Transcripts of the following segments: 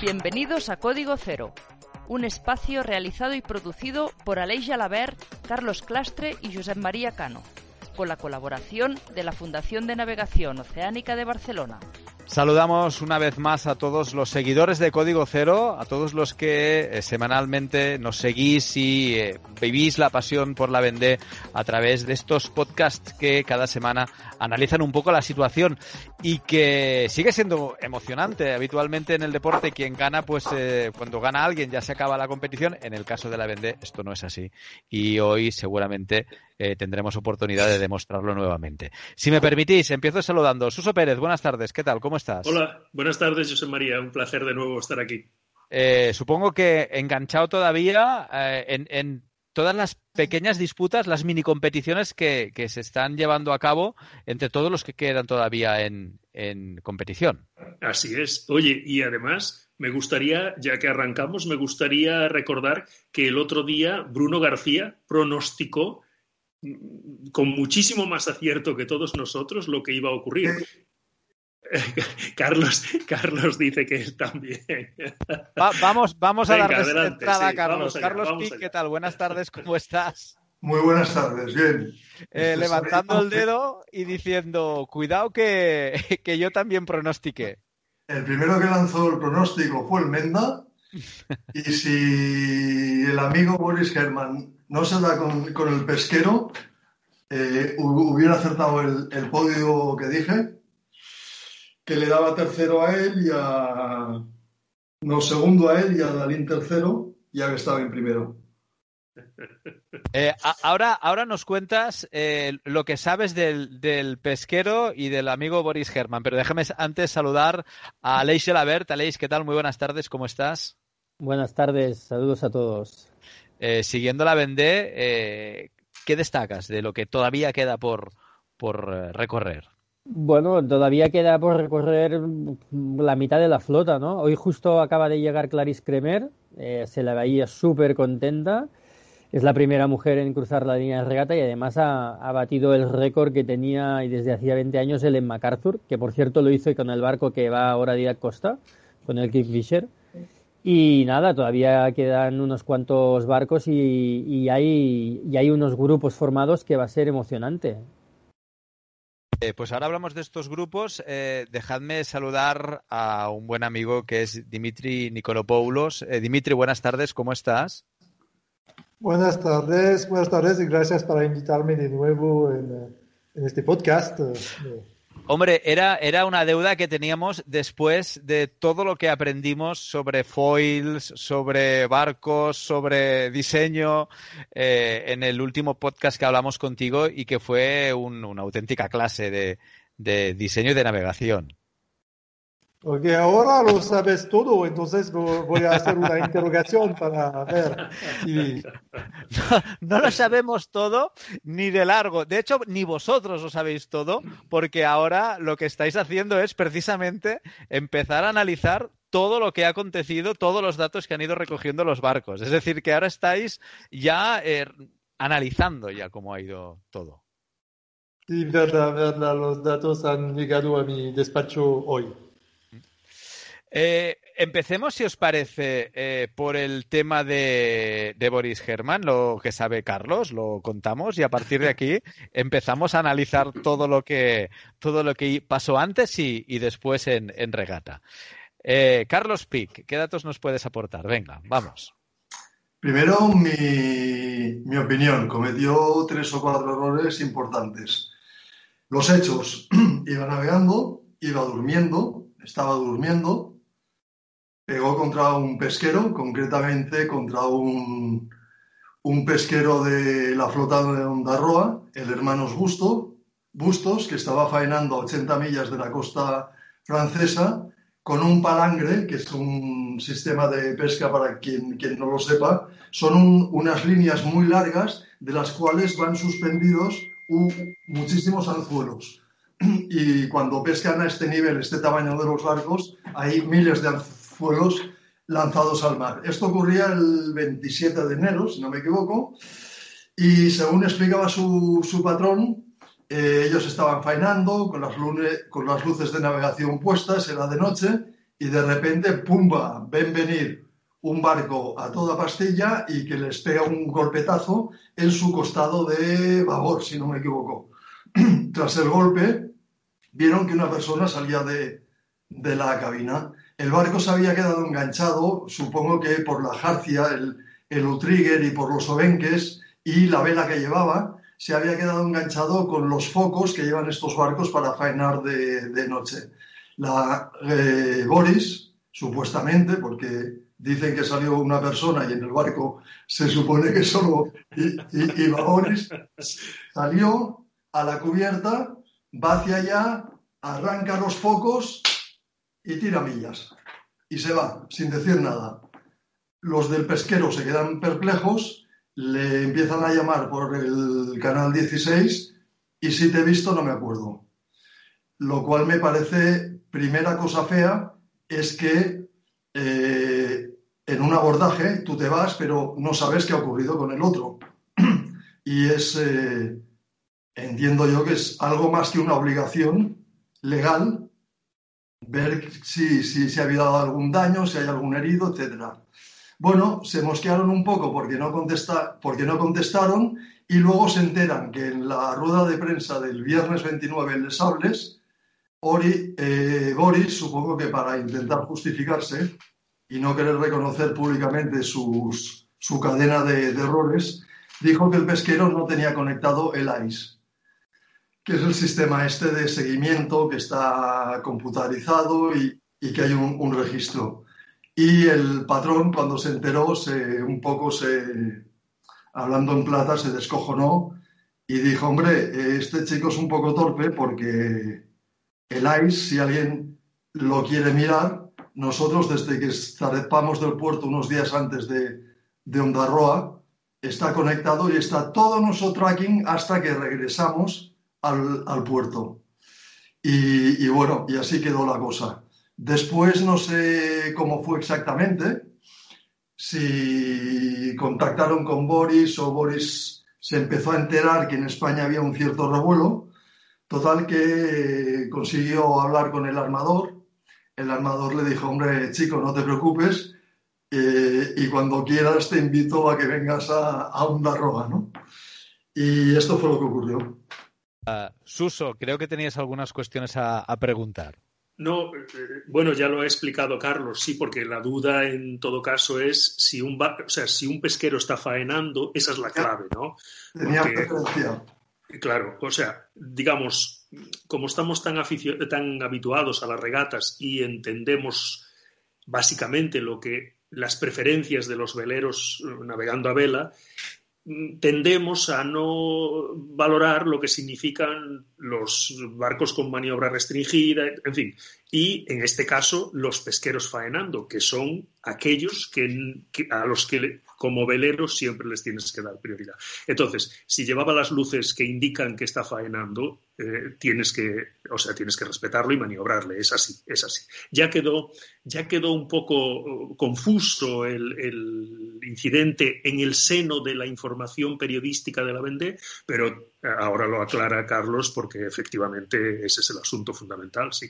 Bienvenidos a Código Cero, un espacio realizado y producido por Aleix Jalabert, Carlos Clastre y Josep María Cano, con la colaboración de la Fundación de Navegación Oceánica de Barcelona. Saludamos una vez más a todos los seguidores de Código Cero, a todos los que eh, semanalmente nos seguís y eh, vivís la pasión por la Vendée a través de estos podcasts que cada semana analizan un poco la situación y que sigue siendo emocionante. Habitualmente en el deporte quien gana, pues eh, cuando gana alguien ya se acaba la competición. En el caso de la Vendée esto no es así y hoy seguramente tendremos oportunidad de demostrarlo nuevamente. Si me permitís, empiezo saludando. Suso Pérez, buenas tardes. ¿Qué tal? ¿Cómo estás? Hola, buenas tardes, José María. Un placer de nuevo estar aquí. Eh, supongo que enganchado todavía eh, en, todas las pequeñas disputas, las mini competiciones que, se están llevando a cabo entre todos los que quedan todavía en, competición. Así es. Oye, y además me gustaría, ya que arrancamos, me gustaría recordar que el otro día Bruno García pronosticó con muchísimo más acierto que todos nosotros lo que iba a ocurrir. Carlos, Carlos dice que también. vamos, vamos a darle entrada a Carlos. Carlos Pic, ¿qué tal? Buenas tardes, ¿cómo estás? Muy buenas tardes, bien. Eh, levantando el dedo y diciendo, cuidado que, que, yo también pronostiqué. El primero que lanzó el pronóstico fue el Menda. Y si el amigo Boris Herman no se da con, con el pesquero, eh, hubiera acertado el, el podio que dije que le daba tercero a él y a. No, segundo a él y a Dalín tercero, ya que estaba en primero. Eh, ahora, ahora nos cuentas eh, lo que sabes del, pesquero y del amigo Boris Herman, pero déjame antes saludar a Aleix Labert. Aleix, ¿qué tal? Muy buenas tardes, ¿cómo estás? Buenas tardes, saludos a todos. Eh, siguiendo la Vendée, ¿qué destacas de lo que todavía queda por, por recorrer? Bueno, todavía queda por recorrer la mitad de la flota, ¿no? Hoy justo acaba de llegar Clarice Kremer, eh, se la veía súper contenta. Es la primera mujer en cruzar la línea de regata y además ha, batido el récord que tenía y desde hacía 20 años el en MacArthur, que por cierto lo hizo con el barco que va ahora a Costa, con el Kingfisher. Y nada, todavía quedan unos cuantos barcos y, y, hay, y hay unos grupos formados que va a ser emocionante. Eh, pues ahora hablamos de estos grupos. Eh, dejadme saludar a un buen amigo que es Dimitri Nikolopoulos. Eh, Dimitri, buenas tardes, ¿cómo estás? Buenas tardes, buenas tardes y gracias por invitarme de nuevo en, en este podcast. Hombre, era, era una deuda que teníamos después de todo lo que aprendimos sobre foils, sobre barcos, sobre diseño eh, en el último podcast que hablamos contigo y que fue una auténtica clase de, de diseño y de navegación. Porque ahora lo sabes todo, entonces voy a hacer una interrogación para ver. No, lo sabemos todo ni de largo. De hecho, ni vosotros lo sabéis todo, porque ahora lo que estáis haciendo es precisamente empezar a analizar todo lo que ha acontecido, todos los datos que han ido recogiendo los barcos. Es decir, que ahora estáis ya eh, analizando ya cómo ha ido todo. Sí, verdad, verdad. Los datos han llegado a mi despacho hoy. Eh, empecemos, si os parece, eh, por el tema de, Boris Herman, lo que sabe Carlos, lo contamos y a partir de aquí empezamos a analizar todo lo que, todo lo que pasó antes y, después en, regata. Eh, Carlos Pic, ¿qué datos nos puedes aportar? Venga, vamos. Primero, mi, mi opinión. Cometió tres o cuatro errores importantes. Los hechos. iba navegando, iba durmiendo, estaba durmiendo, pegó contra un pesquero, concretamente contra un, un pesquero de la flota de Ondarroa, el hermanos Busto, Bustos, que estaba faenando a 80 millas de la costa francesa, con un palangre, que es un sistema de pesca para quien, quien no lo sepa, son unas líneas muy largas de las cuales van suspendidos muchísimos anzuelos. Y cuando pescan a este nivel, este tamaño de los barcos, hay miles de anzuelos lanzados al mar. Esto ocurría el 27 de enero, si no me equivoco, y según explicaba su, su patrón, eh, ellos estaban faenando con las, con las luces de navegación puestas, era de noche, y de repente, ¡pumba!, ven venir un barco a toda pastilla y que les pega un golpetazo en su costado de babor, si no me equivoco. Tras el golpe, vieron que una persona salía de, de la cabina. El barco se había quedado enganchado, supongo que por la jarcia, el, el utrigger y por los obenques y la vela que llevaba, se había quedado enganchado con los focos que llevan estos barcos para faenar de, noche. La, eh, Boris, supuestamente, porque dicen que salió una persona y en el barco se supone que solo iba Boris, salió a la cubierta, va hacia allá, arranca los focos y tira millas. Y se va, sin decir nada. Los del pesquero se quedan perplejos le empiezan a llamar por el canal 16 y si te he visto no me acuerdo. Lo cual me parece, primera cosa fea, es que eh, en un abordaje tú te vas, pero no sabes qué ha ocurrido con el otro. y es, eh, entiendo yo que es algo más que una obligación legal ver si, si, si ha habido algún daño, si hay algún herido, etcétera. Bueno, se mosquearon un poco porque no, contesta, porque no contestaron y luego se enteran que en la rueda de prensa del viernes 29 en Les Sables, eh, Boris, supongo que para intentar justificarse y no querer reconocer públicamente su cadena de, errores, dijo que el pesquero no tenía conectado el ICE, que es el sistema este de seguimiento que está computarizado y, y que hay un, un registro. Y el patrón, cuando se enteró, se, un poco se, hablando en plata, se descojonó y dijo, hombre, este chico es un poco torpe porque el ICE, si alguien lo quiere mirar, nosotros desde que zarpamos del puerto unos días antes de, de Ondarroa, está conectado y está todo nuestro tracking hasta que regresamos al, puerto. Y, bueno, y así quedó la cosa. Después no sé cómo fue exactamente, si contactaron con Boris o Boris se empezó a enterar que en España había un cierto revuelo. Total que consiguió hablar con el armador. El armador le dijo, hombre, chico, no te preocupes eh, y cuando quieras te invito a que vengas a, a Ondarroa, ¿no? Y esto fue lo que ocurrió. Uh, Suso, creo que tenías algunas cuestiones a, a preguntar. No, eh, bueno, ya lo ha explicado Carlos, sí, porque la duda en todo caso es si un, o sea, si un pesquero está faenando, esa es la clave, ¿no? claro, o sea, digamos, como estamos tan, tan habituados a las regatas y entendemos básicamente lo que las preferencias de los veleros eh, navegando a vela, tendemos a no valorar lo que significan los barcos con maniobra restringida, en fin, y en este caso los pesqueros faenando, que son aquellos que, a los que como veleros siempre les tienes que dar prioridad. Entonces, si llevaba las luces que indican que está faenando, eh, tienes que, o sea, tienes que respetarlo y maniobrarle. Es así, es así. Ya quedó, ya quedó un poco uh, confuso el, el incidente en el seno de la información periodística de la Vendée, pero eh, ahora lo aclara Carlos porque efectivamente ese es el asunto fundamental, sí.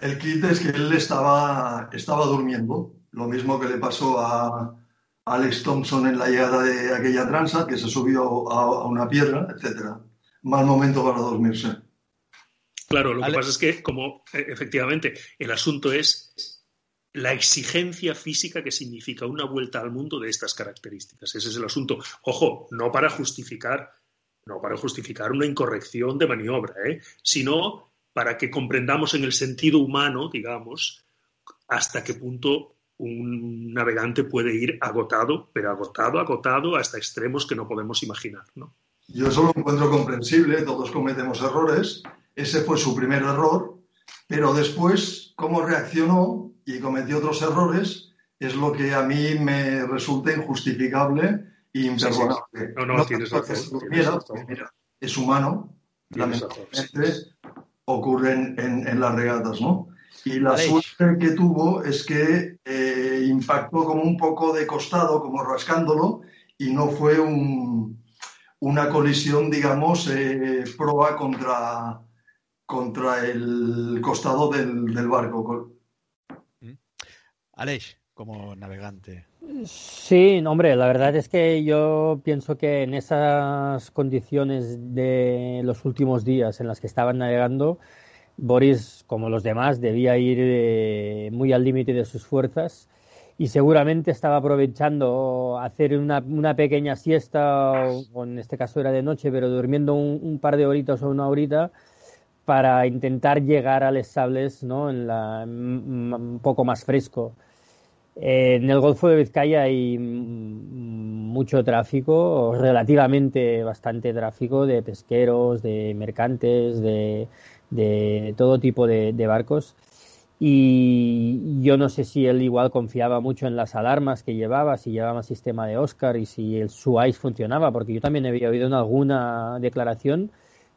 El kit es que él estaba, estaba durmiendo, lo mismo que le pasó a, Alex Thompson en la llegada de aquella tranza, que se subió a, una piedra, etcétera. Mal momento para dormirse. Claro, lo que pasa es que, como e, efectivamente, el asunto es la exigencia física que significa una vuelta al mundo de estas características. Ese es el asunto. Ojo, no para justificar, no para justificar una incorrección de maniobra, ¿eh? sino para que comprendamos en el sentido humano, digamos, hasta qué punto un navegante puede ir agotado, pero agotado, agotado hasta extremos que no podemos imaginar. ¿no? Yo eso lo encuentro comprensible, todos cometemos errores, ese fue su primer error, pero después cómo reaccionó y cometió otros errores es lo que a mí me resulta injustificable e imperdonable. No, no, tienes razón. es humano, lamentablemente ocurre en, las regatas, ¿no? Y la suerte que tuvo es que eh, impactó como un poco de costado, como rascándolo, y no fue una colisión, digamos, eh, proa contra, contra el costado del, del barco. Mm. Aleix, como navegante. Sí, hombre, la verdad es que yo pienso que en esas condiciones de los últimos días en las que estaban navegando, Boris, como los demás, debía ir eh, muy al límite de sus fuerzas y seguramente estaba aprovechando hacer una, una, pequeña siesta, en este caso era de noche, pero durmiendo un, par de horitas o una horita para intentar llegar a Les Sables ¿no? en la, un poco más fresco. En el Golfo de Vizcaya hay mucho tráfico, relativamente bastante tráfico de pesqueros, de mercantes, de, todo tipo de, barcos. Y yo no sé si él igual confiaba mucho en las alarmas que llevaba, si llevaba sistema de Oscar y si el, su ICE funcionaba, porque yo también había oído en alguna declaración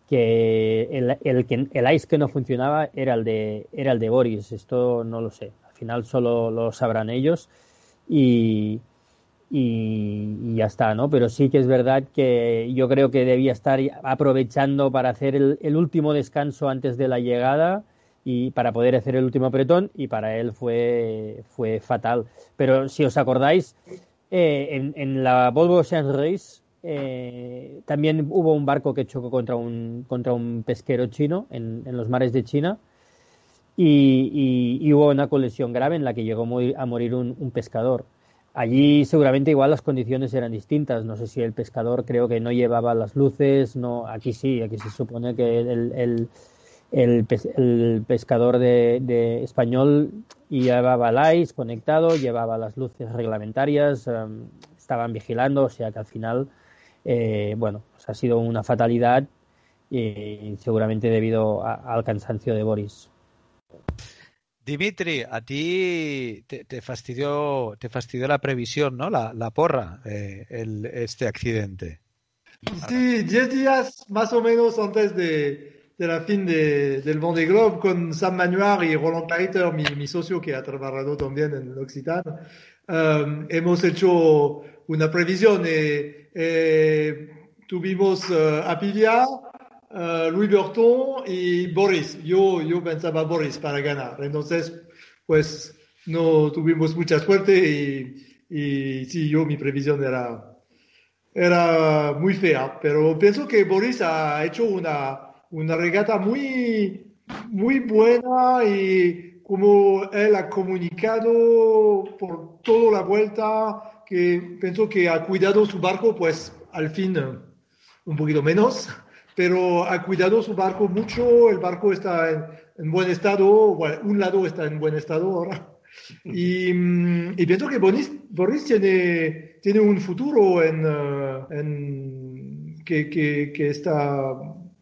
que el, el, el ICE que no funcionaba era el de, era el de Boris. Esto no lo sé final solo lo sabrán ellos y, y, ya está, ¿no? Pero sí que es verdad que yo creo que debía estar aprovechando para hacer el, último descanso antes de la llegada y para poder hacer el último apretón y para él fue, fue fatal. Pero si os acordáis, eh, en, la Volvo Ocean Race eh, también hubo un barco que chocó contra un, contra un pesquero chino en, en los mares de China y, hubo una colisión grave en la que llegó a morir un, pescador. Allí seguramente igual las condiciones eran distintas. No sé si el pescador creo que no llevaba las luces. No, aquí sí, aquí se supone que el, el, pescador de, español llevaba el conectado, llevaba las luces reglamentarias, em, estaban vigilando, o sea que al final, eh, bueno, pues ha sido una fatalidad y seguramente debido al cansancio de Boris. Dimitri, a ti te, fastidió, te fastidió la previsión, ¿no? La, porra, eh, este accidente. Sí, diez días más o menos antes de, la fin de, del Vendée Globe con Sam Manuar y Roland Cariter, mi, socio que ha trabajado también en Occitan, um, hemos hecho una previsión. Eh, eh, tuvimos uh, a Pivia, Uh, Louis Burton y Boris. Yo, yo pensaba Boris para ganar. Entonces, pues no tuvimos mucha suerte y, y sí, yo mi previsión era, era muy fea. Pero pienso que Boris ha hecho una, una regata muy, muy buena y como él ha comunicado por toda la vuelta, que pienso que ha cuidado su barco, pues al fin un poquito menos pero ha cuidado su barco mucho, el barco está en, buen estado, bueno, un lado está en buen estado ahora. Y, mm, pienso que Boris, Boris, tiene, tiene un futuro en, uh, en que, que, que, está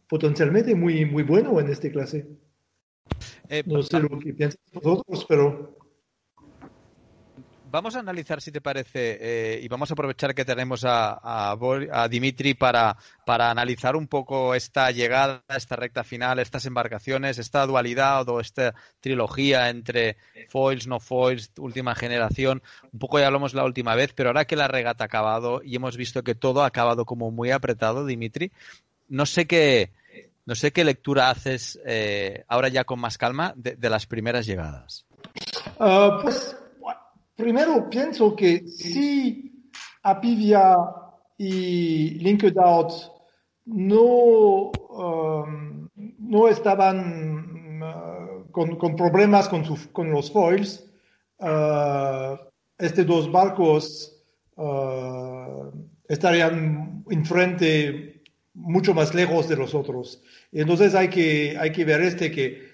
potencialmente muy, muy bueno en esta clase. Eh, no sé lo que piensan vosotros, pero vamos a analizar, si te parece, eh, y vamos a aprovechar que tenemos a, a, Dimitri para, para, analizar un poco esta llegada, esta recta final, estas embarcaciones, esta dualidad o esta trilogía entre foils, no foils, última generación. Un poco ya hablamos la última vez, pero ahora que la regata ha acabado y hemos visto que todo ha acabado como muy apretado, Dimitri, no sé qué, no sé qué lectura haces eh, ahora ya con más calma de, las primeras llegadas. Ah, pues Primero pienso que si Apivia y LinkedOut no, um, no estaban uh, con, problemas con, con, los foils, uh, estos dos barcos uh, estarían enfrente mucho más lejos de los otros. Entonces hay que, hay que ver este que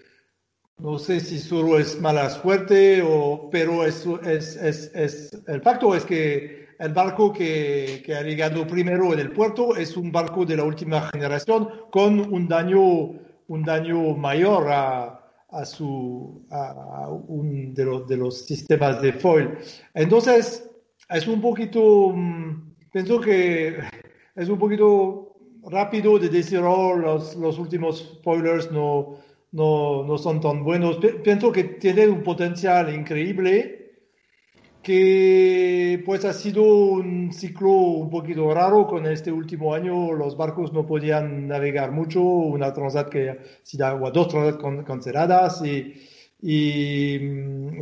no sé si solo es mala suerte, o, pero es, es, es, el facto es que el barco que, que, ha llegado primero en el puerto es un barco de la última generación con un daño, un daño mayor a, a, su, a un de los, de los sistemas de foil. Entonces, es un poquito, mm, pienso que es un poquito rápido de decir, oh, los, los últimos spoilers no, no, no son tan buenos. Pienso que tienen un potencial increíble que pues ha sido un ciclo un poquito raro con este último año. Los barcos no podían navegar mucho, una transat que o dos transat canceladas y, y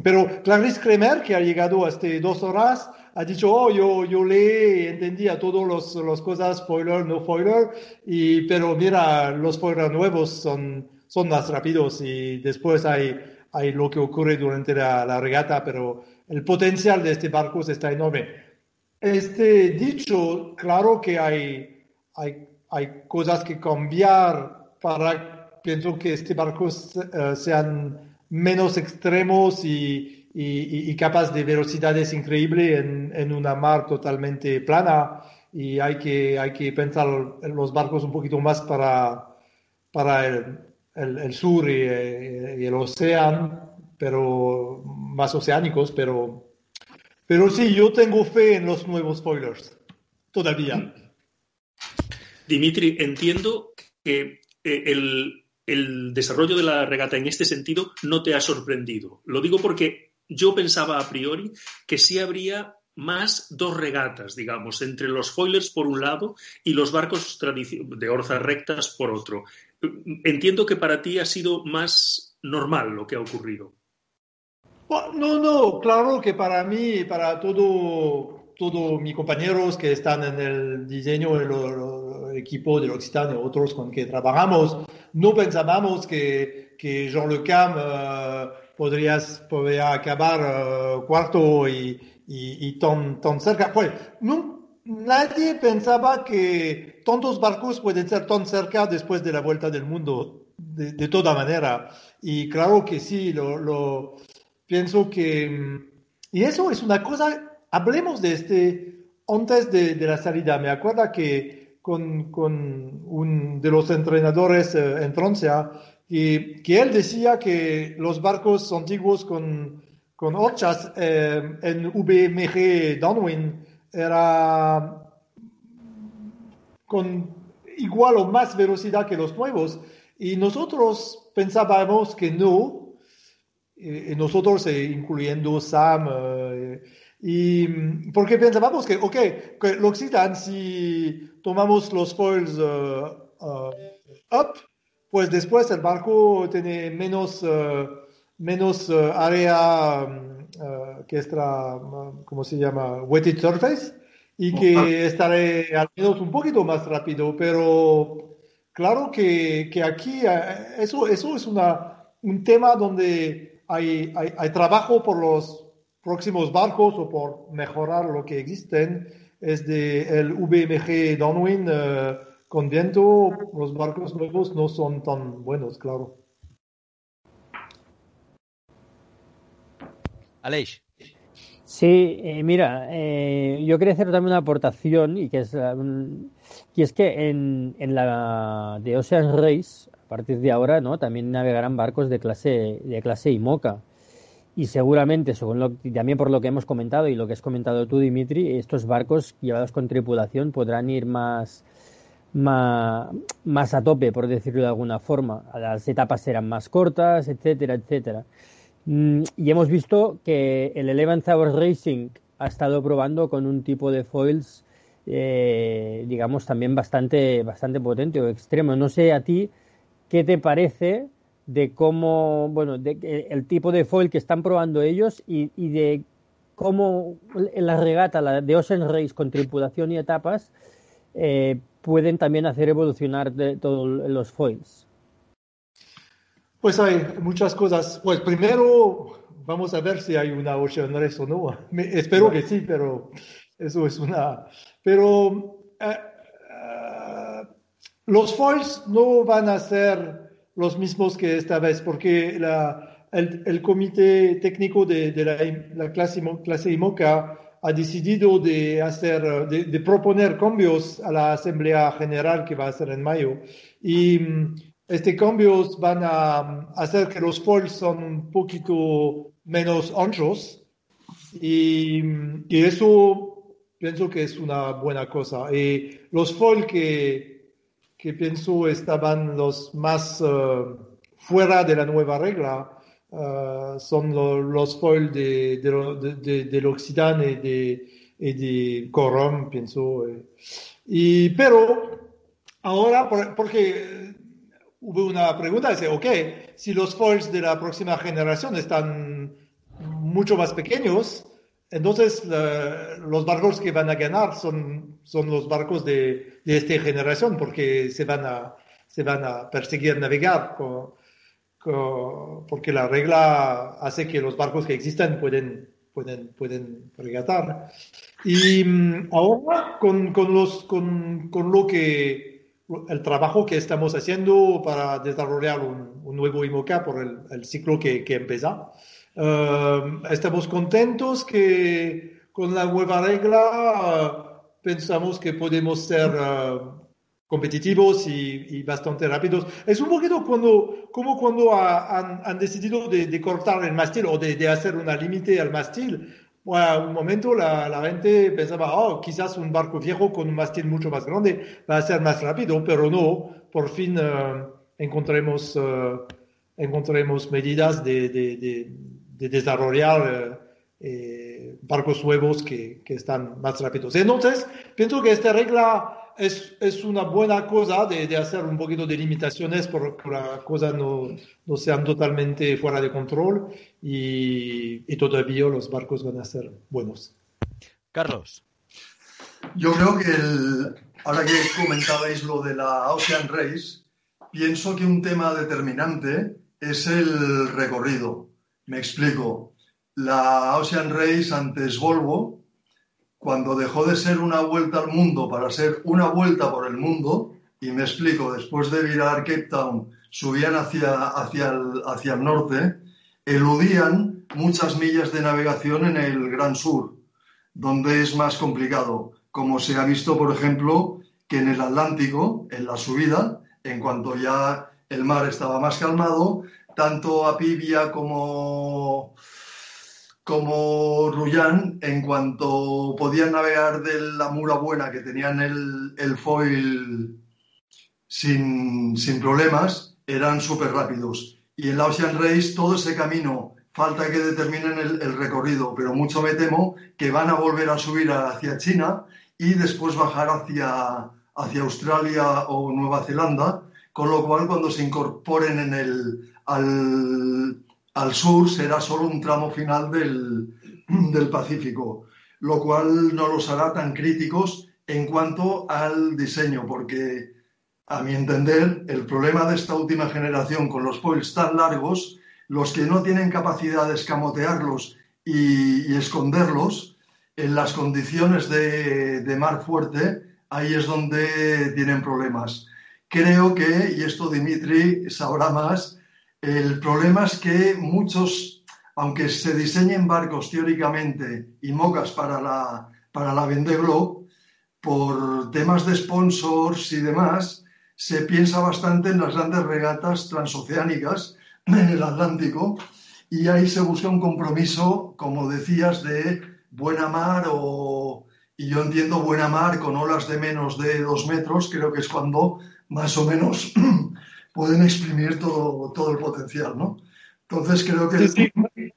pero Clarice Kremer que ha llegado hasta dos horas ha dicho, oh, yo, yo le entendí a todas los, las cosas, spoiler, no spoiler, y, pero mira, los spoilers nuevos son, son más rápidos y después hay, hay lo que ocurre durante la, la regata, pero el potencial de este barco está enorme. Este dicho, claro que hay, hay, hay cosas que cambiar para, pienso que este barco uh, sean menos extremos y, y, y, capaz de velocidades increíbles en, en, una mar totalmente plana y hay que, hay que pensar en los barcos un poquito más para, para el, el, el sur y, y, el océano, pero más oceánicos, pero, pero sí, yo tengo fe en los nuevos spoilers, todavía. Dimitri, entiendo que eh, el, el desarrollo de la regata en este sentido no te ha sorprendido. Lo digo porque yo pensaba a priori que sí habría más dos regatas, digamos, entre los foilers por un lado y los barcos de orzas rectas por otro. Entiendo que para ti ha sido más normal lo que ha ocurrido. No, no, claro que para mí, para todo, todos mis compañeros que están en el diseño del equipo del Occitane y otros con que trabajamos, no pensábamos que, que Jean Le Cam uh, podrías, podría acabar uh, cuarto y, y, y tan, tan, cerca. Pues, no, nadie pensaba que tantos barcos pueden ser tan cerca después de la vuelta del mundo, de, de toda manera. Y claro que sí, lo, lo, pienso que... Mm, y eso es una cosa, hablemos de este antes de, de la salida. Me acuerdo que con, con un de los entrenadores uh, en Francia, y que él decía que los barcos antiguos con, con horchas eh, en VMG Downwind era con igual o más velocidad que los nuevos. Y nosotros pensábamos que no, y nosotros eh, incluyendo Sam, eh, y porque pensábamos que, ok, que L'Occitane, si tomamos los foils up, pues después el barco tiene menos, menos uh, área uh, que está, ¿cómo se llama? Wetted surface y que estaré al menos un poquito más rápido, pero claro que, que aquí eso, eso es una, un tema donde hay, hay, hay trabajo por los próximos barcos o por mejorar lo que existen, es de el VMG Downwind con viento los barcos nuevos no son tan buenos, claro. Aleix. Sí, eh, mira, eh, yo quería hacer también una aportación y que es, que en, la de Ocean Race, a partir de ahora, ¿no? también navegarán barcos de clase, de clase IMOCA. Y seguramente, según lo, también por lo que hemos comentado y lo que has comentado tú, Dimitri, estos barcos llevados con tripulación podrán ir más, más, a tope, por decirlo de alguna forma. Las etapas serán más cortas, etcétera, etcétera. Mm, y hemos visto que el Eleven Hours Racing ha estado probando con un tipo de foils, eh, digamos, también bastante, bastante potente o extremo. No sé a ti qué te parece de cómo, bueno, de, el tipo de foil que están probando ellos y, de cómo la regata la de Ocean Race con tripulación y etapas eh, pueden también hacer evolucionar todos los foils? Pues hay muchas cosas. Pues primero vamos a ver si hay una Ocean Race o no. Espero que sí, pero eso es una... Pero uh, uh, los foils no van a ser los mismos que esta vez, porque la, el, comité técnico de, la, la, clase, IMOCA ha decidido de, hacer, de, de, proponer cambios a la Asamblea General que va a ser en mayo. Y estos cambios van a hacer que los foils son un poquito menos anchos y, y, eso pienso que es una buena cosa. Y los foils que, que pienso estaban los más uh, fuera de la nueva regla uh, son lo, los foils de, de, de, del Occidente y de, y de Corum, pienso. Y, pero ahora, porque hubo una pregunta, dice, ok, si los foils de la próxima generación están mucho más pequeños, entonces los barcos que van a ganar son, son los barcos de, de, esta generación, porque se van a, se van a perseguir navegar, con, con, porque la regla hace que los barcos que existen pueden, pueden, pueden regatar. Y mm, ahora, con, con, los, con, con lo que el trabajo que estamos haciendo para desarrollar un, un nuevo IMOCA por el, el ciclo que, que empieza. Uh, estamos contentos que con la nueva regla uh, pensamos que podemos ser uh, competitivos y, y, bastante rápidos. Es un poquito cuando, como cuando han, han, decidido de, de, cortar el mástil o de, de hacer una límite al mástil bueno, un momento la, la, gente pensaba, oh, quizás un barco viejo con un mástil mucho más grande va a ser más rápido, pero no, por fin uh, encontremos, uh, encontremos medidas de, de, de, de desarrollar uh, barcos nuevos que, que, están más rápidos. Entonces, pienso que esta regla es, es una buena cosa de, de, hacer un poquito de limitaciones para que las cosas no, no, sean totalmente fuera de control y, y, todavía los barcos van a ser buenos. Carlos. Yo creo que el, ahora que comentabais lo de la Ocean Race, pienso que un tema determinante es el recorrido. Me explico. La Ocean Race antes Volvo cuando dejó de ser una vuelta al mundo para ser una vuelta por el mundo, y me explico, después de virar Cape Town, subían hacia, hacia, el, hacia el norte, eludían muchas millas de navegación en el Gran Sur, donde es más complicado, como se ha visto, por ejemplo, que en el Atlántico, en la subida, en cuanto ya el mar estaba más calmado, tanto Apivia como como Rullán, en cuanto podían navegar de la mura buena que tenían el, el foil sin, sin, problemas, eran súper rápidos. Y en la Ocean Race todo ese camino, falta que determinen el, el, recorrido, pero mucho me temo que van a volver a subir hacia China y después bajar hacia, hacia Australia o Nueva Zelanda, con lo cual cuando se incorporen en el, al, al sur será solo un tramo final del, del, Pacífico, lo cual no los hará tan críticos en cuanto al diseño, porque a mi entender el problema de esta última generación con los foils tan largos, los que no tienen capacidad de escamotearlos y, esconderlos, en las condiciones de, de mar fuerte, ahí es donde tienen problemas. Creo que, y esto Dimitri sabrá más, el problema es que muchos, aunque se diseñen barcos teóricamente y mocas para la, para la Vendée Globe, por temas de sponsors y demás, se piensa bastante en las grandes regatas transoceánicas en el Atlántico y ahí se busca un compromiso, como decías, de buena mar o, y yo entiendo buena mar con olas de menos de dos metros, creo que es cuando más o menos pueden exprimir todo, todo el potencial, ¿no? Entonces creo que... Sí, sí.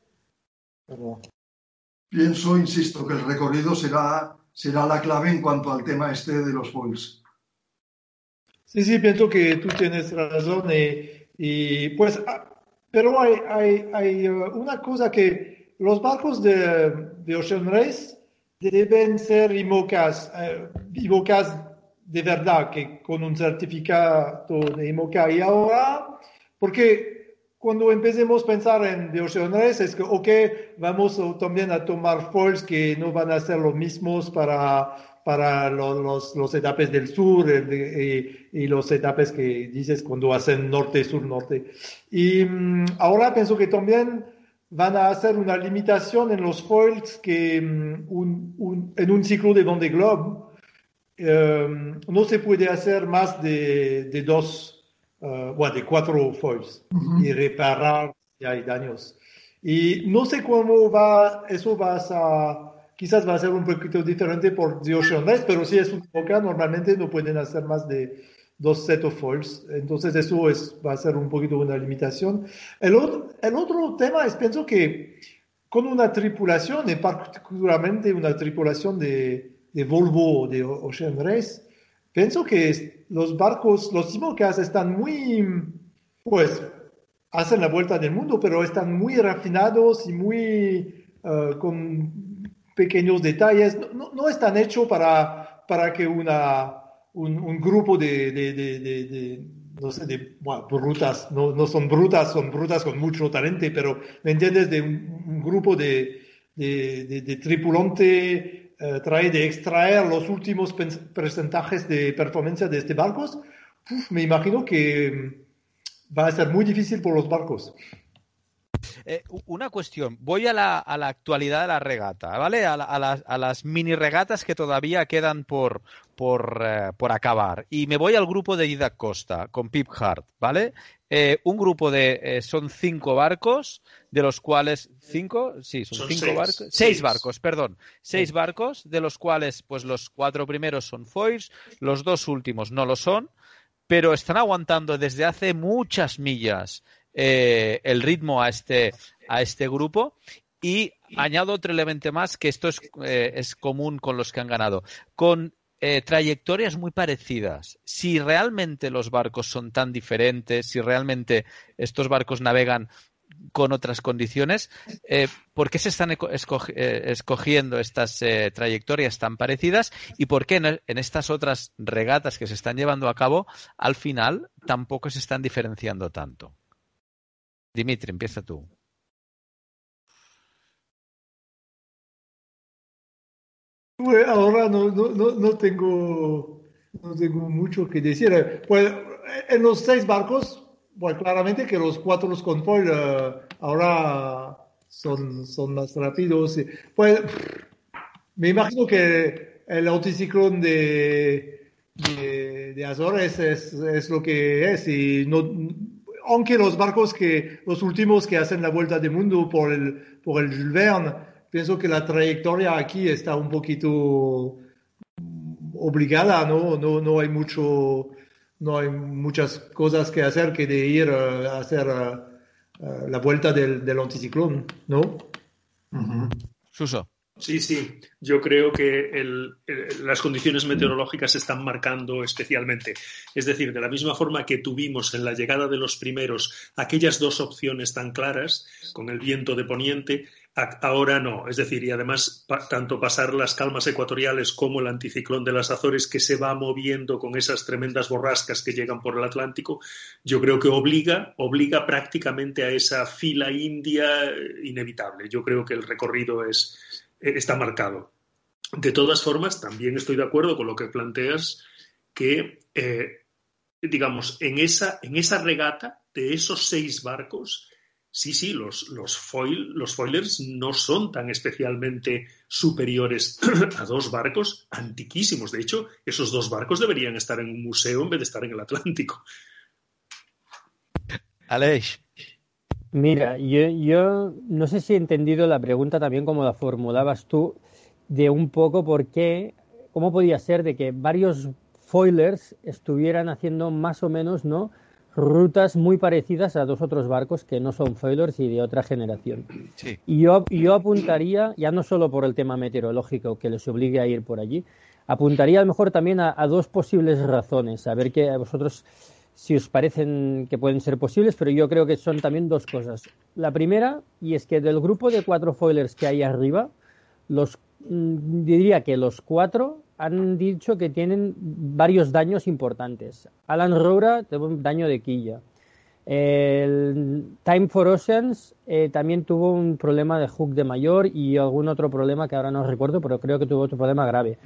Pienso, insisto, que el recorrido será, será la clave en cuanto al tema este de los foils. Sí, sí, pienso que tú tienes razón y, y pues, ah, pero hay, hay, hay, uh, una cosa que los barcos de, de Ocean Race deben ser IMOCAS, eh, IMOCAS de verdad que con un certificado de IMOCA. Y ahora, porque cuando empecemos a pensar en de Race, es que, ok, vamos también a tomar foils que no van a ser los mismos para, para los, los, etapas del sur y, los etapas que dices cuando hacen norte-sur-norte. Y mm, ahora pienso que también van a hacer una limitación en los foils que mm, en un ciclo de Vendée Globe em, no se puede hacer más de, de dos, uh, bueno, de cuatro foils y reparar si hay daños. Y no sé cómo va, eso va a, quizás va a ser un poquito diferente por The Ocean Race, pero si es un poca, normalmente no pueden hacer más de dos set of foils. Entonces eso es, va a ser un poquito una limitación. El otro, el otro tema es, pienso que con una tripulación, y particularmente una tripulación de, de Volvo de Ocean Race, pienso que los barcos, los Simocas están muy, pues, hacen la vuelta del mundo, pero están muy refinados y muy uh, con pequeños detalles. No, no, están hechos para, para que una, un, grupo de, de, de, de no sé, de brutas, no, no, son brutas, son brutas con mucho talento, pero ¿me entiendes? De un, grupo de, de, tripulante uh, trae de extraer los últimos porcentajes de performance de este barcos, me imagino que va a ser muy difícil por los barcos. Eh, una cuestión, voy a la, a la, actualidad de la regata, ¿vale? A, las, a, las, mini regatas que todavía quedan por, por, eh, por acabar. Y me voy al grupo de Ida Costa con Pip Hart, ¿vale? Eh, un grupo de, son cinco barcos, de los cuales, ¿cinco? Sí, son, cinco barcos. Seis. barcos, perdón. Seis barcos, de los cuales, pues los cuatro primeros son foils, los dos últimos no lo son pero están aguantando desde hace muchas millas eh, el ritmo a este, a este grupo. Y añado otro elemento más, que esto es, eh, es común con los que han ganado. Con eh, trayectorias muy parecidas. Si realmente los barcos son tan diferentes, si realmente estos barcos navegan con otras condiciones, ¿por qué se están escogiendo estas trayectorias tan parecidas y por qué en, estas otras regatas que se están llevando a cabo, al final tampoco se están diferenciando tanto? Dimitri, empieza tú. ahora no, no, no, tengo, no tengo mucho que decir. Pues en los seis barcos, pues claramente que los cuatro los control eh, ahora son, son más rápidos. Pues me imagino que el anticiclón de, de, de Azores es, es, lo que es y no, aunque los barcos que, los últimos que hacen la vuelta del mundo por el, por el Verne, pienso que la trayectoria aquí está un poquito obligada, ¿no? No, no hay mucho, no hay muchas cosas que hacer que de ir a hacer la vuelta del, del anticiclón, ¿no? Suso. Sí, sí, yo creo que las condiciones meteorológicas se están marcando especialmente. Es decir, de la misma forma que tuvimos en la llegada de los primeros aquellas dos opciones tan claras, con el viento de poniente, ahora no. Es decir, y además tanto pasar las calmas ecuatoriales como el anticiclón de las Azores que se va moviendo con esas tremendas borrascas que llegan por el Atlántico, yo creo que obliga, obliga prácticamente a esa fila india inevitable. Yo creo que el recorrido es eh, está marcado. De todas formas, también estoy de acuerdo con lo que planteas, que, eh, digamos, en esa, en esa regata de esos seis barcos, sí, sí, los, los, foil, los foilers no son tan especialmente superiores a dos barcos antiquísimos. De hecho, esos dos barcos deberían estar en un museo en vez de estar en el Atlántico. Aleix. Mira, yo, yo no sé si he entendido la pregunta también como la formulabas tú, de un poco por qué, cómo podía ser de que varios foilers estuvieran haciendo más o menos, ¿no? rutas muy parecidas a dos otros barcos que no son foilers y de otra generación. Y yo, yo apuntaría, ya no solo por el tema meteorológico que les obligue a ir por allí, apuntaría a lo mejor también a, a dos posibles razones, a ver qué a vosotros si os parecen que pueden ser posibles, pero yo creo que son también dos cosas. La primera, y es que del grupo de cuatro foilers que hay arriba, los mm, diría que los cuatro han dicho que tienen varios daños importantes. Alan Roura tuvo un daño de quilla. Time for Oceans eh, también tuvo un problema de hook de mayor y algún otro problema que ahora no recuerdo, pero creo que tuvo otro problema grave.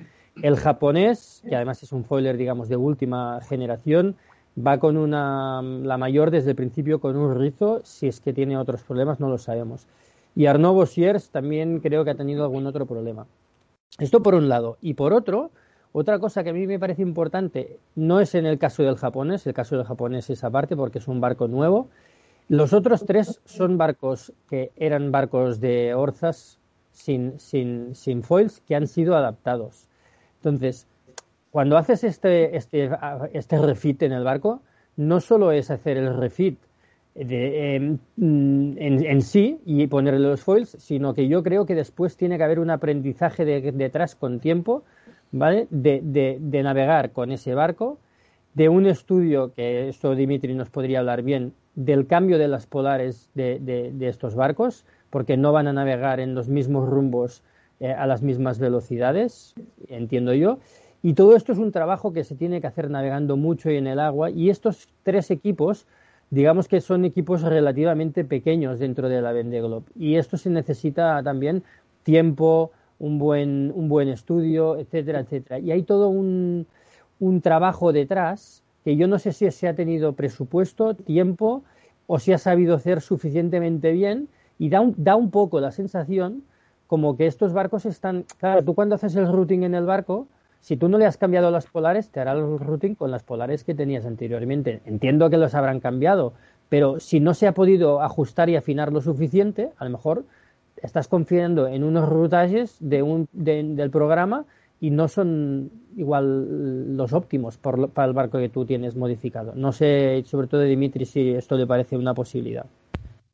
El japonés, que además es un foiler, digamos, de última generación, va con una, la mayor desde el principio con un rizo, si es que tiene otros problemas, no lo sabemos. Y Arnaud Bossiers también creo que ha tenido algún otro problema. Esto por un lado. Y por otro, otra cosa que a mí me parece importante, no es en el caso del japonés, el caso del japonés es aparte porque es un barco nuevo. Los otros tres son barcos que eran barcos de orzas sin, sin, sin foils que han sido adaptados. Entonces, cuando haces este, este, este refit en el barco, no solo es hacer el refit em, en, sí y ponerle los foils, sino que yo creo que después tiene que haber un aprendizaje detrás con tiempo, ¿vale? De, de, navegar con ese barco, de un estudio, que esto Dimitri nos podría hablar bien, del cambio de las polares de, estos barcos, porque no van a navegar en los mismos rumbos eh, a las mismas velocidades, entiendo yo, y todo esto es un trabajo que se tiene que hacer navegando mucho y en el agua. Y estos tres equipos, digamos que son equipos relativamente pequeños dentro de la Vendée Globe. Y esto se necesita también tiempo, un buen, un buen estudio, etcétera, etcétera. Y hay todo un, un trabajo detrás que yo no sé si se ha tenido presupuesto, tiempo o si ha sabido hacer suficientemente bien y da un, da un poco la sensación como que estos barcos están, claro, tú cuando haces el routing en el barco, si tú no le has cambiado las polares, te hará el routing con las polares que tenías anteriormente. Entiendo que los habrán cambiado, pero si no se ha podido ajustar y afinar lo suficiente, a lo mejor estás confiando en unos rutajes de un, del programa y no son igual los óptimos para el barco que tú tienes modificado. No sé, sobre todo Dimitri, si esto le parece una posibilidad.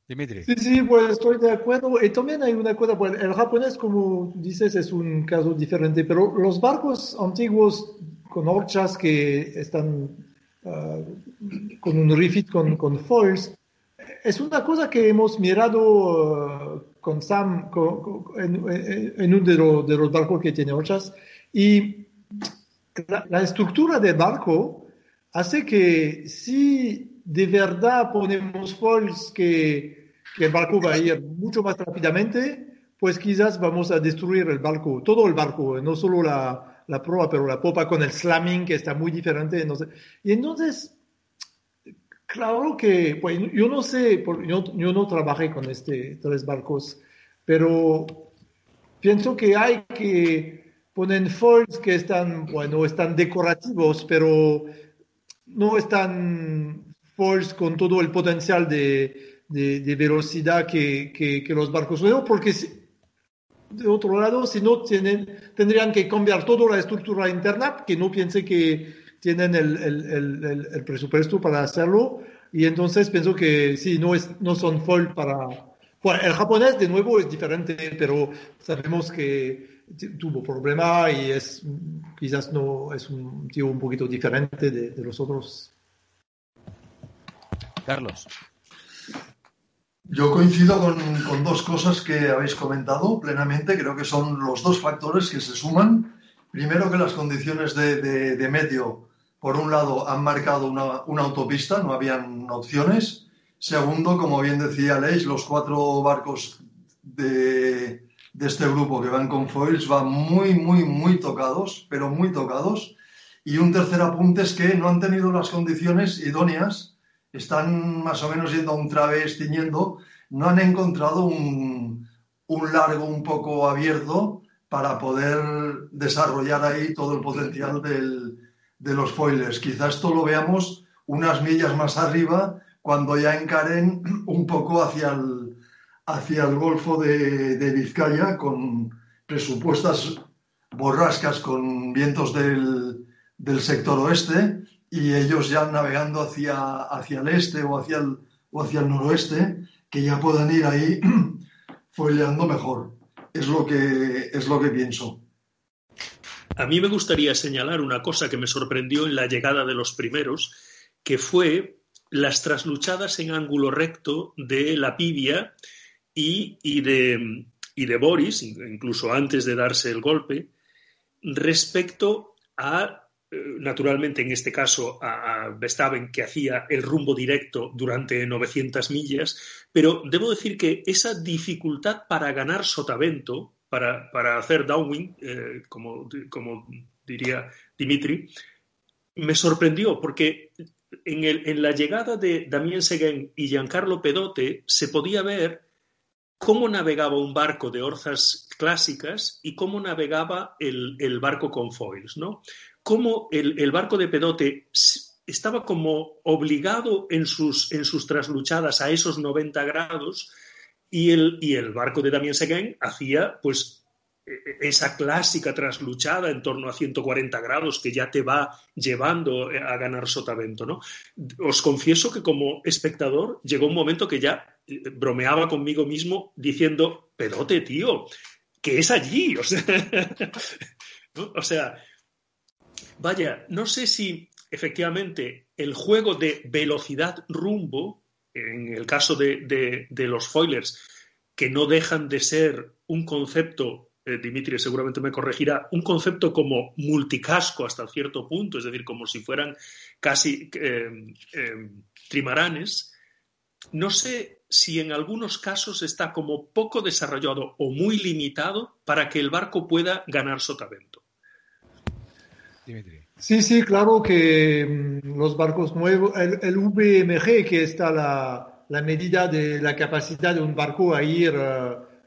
Dimitri. Sí, sí, pues estoy de acuerdo. Y también hay una cosa, pues el japonés, como dices, es un caso diferente, pero los barcos antiguos con horchas que están ah, con un refit con, con, foils, es una cosa que hemos mirado ah, con Sam en, uno de, los barcos que tiene horchas. Y la, la estructura del barco hace que si de verdad ponemos foils que que el barco va a ir mucho más rápidamente, pues quizás vamos a destruir el barco, todo el barco, no solo la, la proa, pero la popa con el slamming que está muy diferente. No sé. Y entonces, claro que, pues yo no sé, yo, yo no trabajé con este tres barcos, pero pienso que hay que poner foils que están, bueno, están decorativos, pero no están foils con todo el potencial de, de, velocidad que, que, los barcos nuevos, porque de otro lado, si no, tienen, tendrían que cambiar toda la estructura interna, que no piense que tienen el, el, el, presupuesto para hacerlo, y entonces pienso que sí, no, es, no son full para... Bueno, el japonés de nuevo es diferente, pero sabemos que tuvo problema y es quizás no es un tío un poquito diferente de, de los otros. Carlos. Yo coincido con, dos cosas que habéis comentado plenamente. Creo que son los dos factores que se suman. Primero, que las condiciones de, medio, por un lado, han marcado una, autopista, no habían opciones. Segundo, como bien decía Leis, los cuatro barcos de, de este grupo que van con foils van muy, muy, muy tocados, pero muy tocados. Y un tercer apunte es que no han tenido las condiciones idóneas están más o menos yendo a un través tiñendo, no han encontrado un, largo un poco abierto para poder desarrollar ahí todo el potencial de los foilers. Quizás esto lo veamos unas millas más arriba cuando ya encaren un poco hacia el, hacia el Golfo de, Vizcaya con presupuestas borrascas con vientos del, del sector oeste y ellos ya navegando hacia, hacia el este o hacia el, o hacia el noroeste, que ya puedan ir ahí foileando mejor. Es lo que, es lo que pienso. A mí me gustaría señalar una cosa que me sorprendió en la llegada de los primeros, que fue las trasluchadas en ángulo recto de la Pibia y, y, de, y de Boris, incluso antes de darse el golpe, respecto a naturalmente en este caso a, Verstappen que hacía el rumbo directo durante 900 millas, pero debo decir que esa dificultad para ganar sotavento, para, para hacer downwind, eh, como, como diría Dimitri, me sorprendió porque en, la llegada de Damien Seguin y Giancarlo Pedote se podía ver cómo navegaba un barco de orzas clásicas y cómo navegaba el, barco con foils, ¿no? Cómo el, barco de Pedote estaba como obligado en sus, en sus trasluchadas a esos 90 grados y el, y el barco de Damien Seguin hacía pues esa clásica trasluchada en torno a 140 grados que ya te va llevando a ganar sotavento, ¿no? Os confieso que como espectador llegó un momento que ya eh, bromeaba conmigo mismo diciendo, pedote, tío, que es allí, o sea, o sea, vaya, no sé si efectivamente el juego de velocidad rumbo, en el caso de, los foilers, que no dejan de ser un concepto eh, Dimitri seguramente me corregirá, un concepto como multicasco hasta cierto punto, es decir, como si fueran casi eh, eh, trimaranes, no sé si en algunos casos está como poco desarrollado o muy limitado para que el barco pueda ganar sotavento. Dimitri. Sí, sí, claro que mm, los barcos nuevos, el, VMG, que está la, la, medida de la capacidad de un barco a ir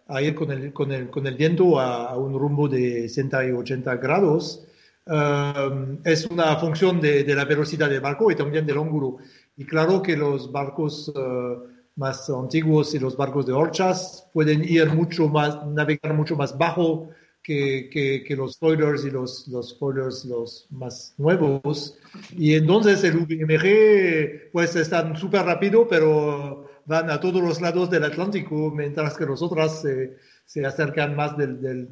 a ir con el, con el, con el viento a, un rumbo de 60 y 80 grados. Um, es una función de, de, la velocidad del barco y también del ángulo. Y claro que los barcos uh, más antiguos y los barcos de horchas pueden ir mucho más, navegar mucho más bajo que, que, que los foilers y los, los foilers los más nuevos. Y entonces el VMG pues están súper rápido, pero van a todos los lados del Atlántico, mientras que los otros se acercan más del, del,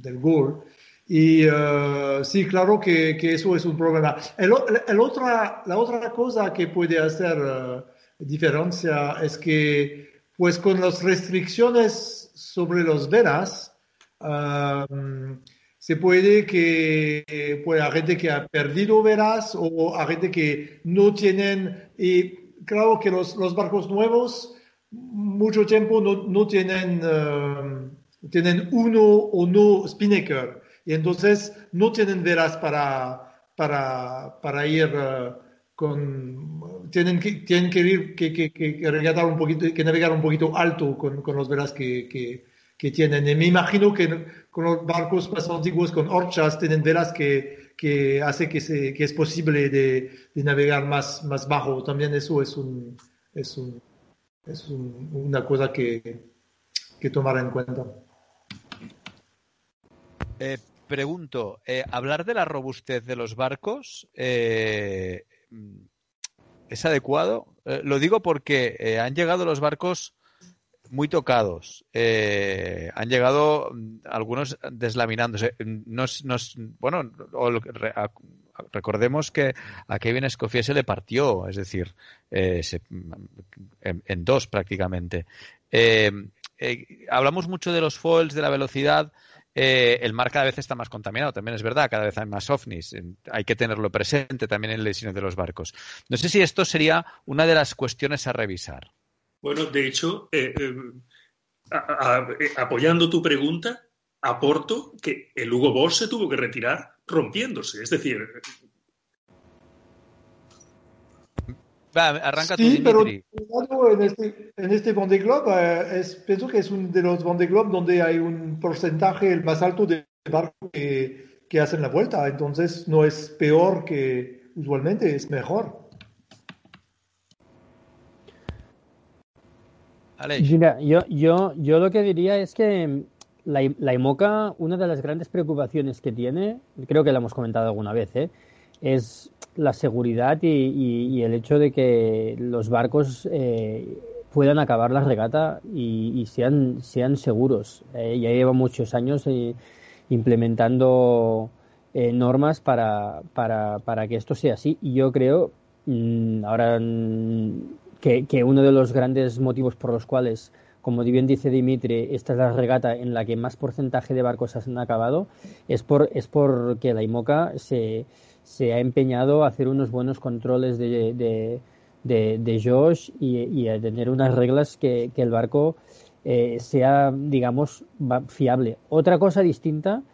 del, gol. Y uh, sí, claro que, que, eso es un problema. El, el, otra, la otra cosa que puede hacer uh, diferencia es que, pues con las restricciones sobre los velas, um, se puede que pues, hay gente que ha perdido velas o hay gente que no tienen, y claro que los, los barcos nuevos mucho tiempo no, no tienen, eh, tienen uno o no spinnaker. Y entonces no tienen velas para, para, para ir uh, con... Tienen que, tienen que ir, que, que, que, regatar un poquito, que navegar un poquito alto con, con los velas que, que, que tienen. Y me imagino que con los barcos más antiguos, con orchas, tienen velas que, que hace que, se, que es posible de, de, navegar más, más bajo. También eso es, un, es, un, es un, una cosa que, que, tomar en cuenta. Eh, pregunto, eh, hablar de la robustez de los barcos eh, es adecuado. Eh, lo digo porque eh, han llegado los barcos muy tocados. Eh, han llegado mm, algunos deslaminándose. Nos, nos, bueno, recordemos que a Kevin Escoffier se le partió, es decir, en, dos prácticamente. Hablamos mucho de los foils, de la velocidad. El mar cada vez está más contaminado, también es verdad, cada vez hay más ovnis. Hay que tenerlo presente también en el diseño de los barcos. No sé si esto sería una de las cuestiones a revisar. Bueno, de hecho, eh, eh, apoyando tu pregunta, aporto que el Hugo Boss se tuvo que retirar rompiéndose. Es decir. Arranca sí, pero en este, en este Vendée Globe, eh, pienso que es uno de los Vendée Globe donde hay un porcentaje el más alto de barcos que, que hacen la vuelta. Entonces no es peor que usualmente, es mejor. Mira, yo, yo, yo lo que diría es que la, la, IMOCA, una de las grandes preocupaciones que tiene, creo que lo hemos comentado alguna vez, ¿eh? Es la seguridad y, el hecho de que los barcos eh, puedan acabar la regata y, sean, sean seguros. Eh, ya lleva muchos años eh, implementando normas para, para, para que esto sea así y yo creo, mmm, ahora que, uno de los grandes motivos por los cuales, como bien dice Dimitri, esta es la regata en la que más porcentaje de barcos han acabado, es, por, es porque la IMOCA se, se ha empeñado a hacer unos buenos controles de, de, de, Josh y, a tener unas reglas que, que el barco eh, sea, digamos, fiable. Otra cosa distinta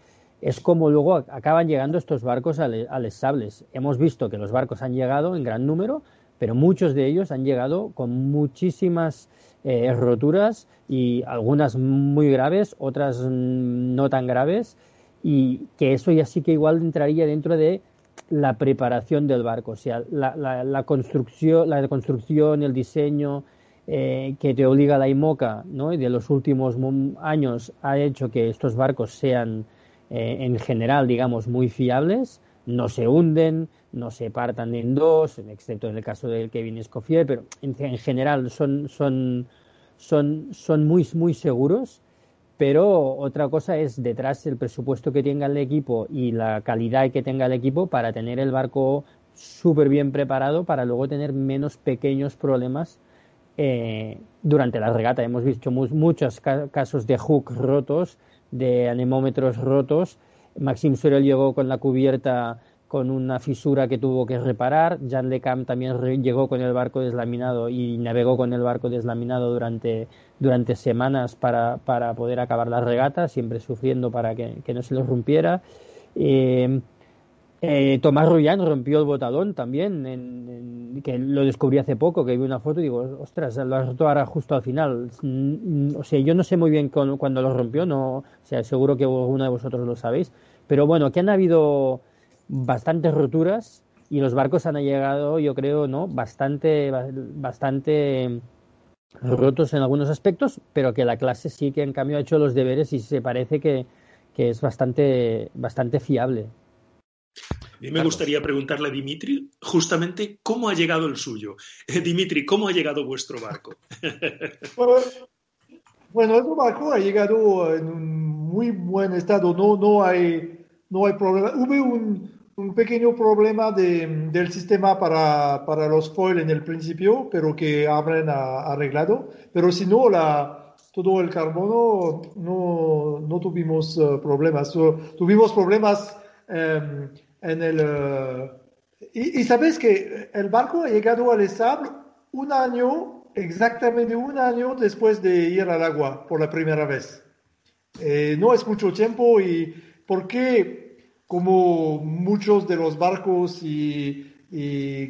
es como luego acaban llegando estos barcos a, Les Sables. Hemos visto que los barcos han llegado en gran número, pero muchos de ellos han llegado con muchísimas eh, roturas y algunas muy graves, otras no tan graves, y que eso ya sí que igual entraría dentro de la preparación del barco, o sea, la, construcción, la construcción, el diseño eh, que te obliga la IMOCA ¿no? de los últimos años ha hecho que estos barcos sean eh, en general, digamos, muy fiables, no se hunden, no se partan en dos, excepto en el caso del Kevin Escoffier, pero en, general son, son, son, son muy, muy seguros pero otra cosa es detrás el presupuesto que tenga el equipo y la calidad que tenga el equipo para tener el barco súper bien preparado para luego tener menos pequeños problemas eh, durante la regata. Hemos visto muchos casos de hook rotos, de anemómetros rotos. Maxim Sorel llegó con la cubierta con una fisura que tuvo que reparar. Jan Lecam también llegó con el barco deslaminado y navegó con el barco deslaminado durante, durante semanas para, para poder acabar la regata, siempre sufriendo para que, no se lo rompiera. Eh, eh, Tomás Rullán rompió el botadón también, que lo descubrí hace poco, que vi una foto y digo, ostras, lo ha roto ahora justo al final. Mm, o sea, yo no sé muy bien cuándo lo rompió, no, o sea, seguro que alguno de vosotros lo sabéis, pero bueno, que han habido bastantes roturas y los barcos han llegado, yo creo, ¿no? Bastante, bastante rotos en algunos aspectos, pero que la clase sí que en cambio ha hecho los deberes y se parece que, que es bastante, bastante fiable. A mí me gustaría preguntarle a Dimitri justamente cómo ha llegado el suyo. Eh, Dimitri, ¿cómo ha llegado vuestro barco? bueno, el barco ha llegado en un muy buen estado, no, no, hay, no hay problema. Hubo un, un pequeño problema de, del sistema para, para, los foil en el principio, pero que habrán arreglado. Pero si no, la, todo el carbono no, no tuvimos eh, problemas. tuvimos problemas em, en el... Eh, y, sabes que el barco ha llegado al estable un año, exactamente un año después de ir al agua por la primera vez. Eh, no es mucho tiempo y porque como muchos de los barcos y,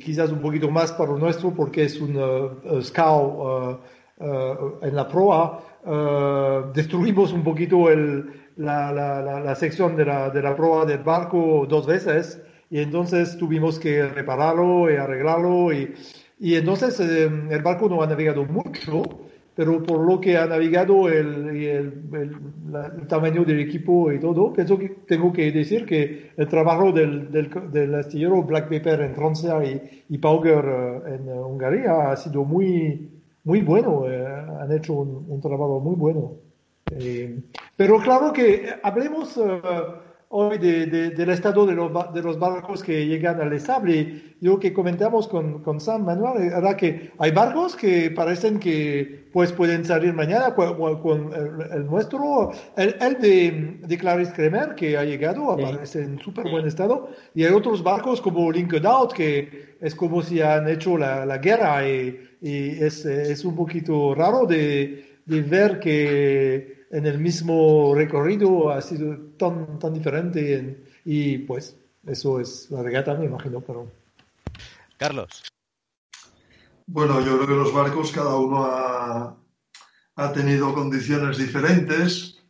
quizás un poquito más para nuestro porque es un uh, scout uh, uh, en la proa, destruimos un poquito el, la, la, la, sección de la, de la proa del barco dos veces y entonces tuvimos que repararlo y arreglarlo y, y entonces eh, el barco no ha navegado mucho pero por lo que ha navegado el, el, tamaño del equipo y todo, pienso que tengo que decir que el trabajo del, del, astillero Black Pepper en Francia y, y Pauger eh, en Hungría ha sido muy, muy bueno, eh, han hecho un, trabajo muy bueno. Eh, pero claro que hablemos hoy del estado de los, de los, barcos que llegan al estable. Lo que comentamos con, con Sam Manuel era que hay barcos que parecen que pues, pueden salir mañana con, el, nuestro, el, de, de, Clarice Kremer, que ha llegado, aparece en súper buen estado, y hay otros barcos como Linked Out, que es como si han hecho la, la guerra. Y, y es, es, un poquito raro de, de ver que en el mismo recorrido ha sido tan, tan diferente y pues eso es la regata, me imagino, pero... Carlos. Bueno, yo creo que los barcos cada uno ha, ha tenido condiciones diferentes,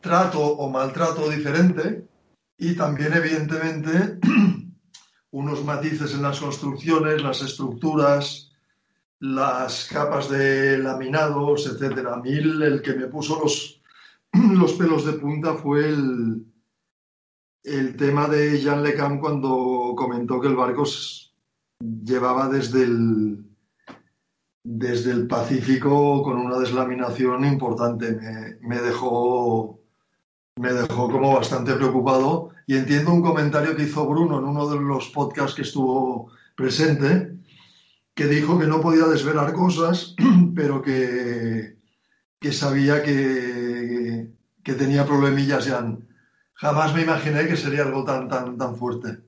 trato o maltrato diferente y también evidentemente unos matices en las construcciones, las estructuras, las capas de laminados, etcétera. A mí el que me puso los, los pelos de punta fue el, el tema de Jean Lecam cuando comentó que el barco llevaba desde el, desde el Pacífico con una deslaminación importante. Me, me, dejó, me dejó como bastante preocupado y entiendo un comentario que hizo Bruno en uno de los podcasts que estuvo presente, que dijo que no podía desvelar cosas, pero que, que sabía que, que tenía problemillas ya. Jamás me imaginé que sería algo tan, tan, tan fuerte.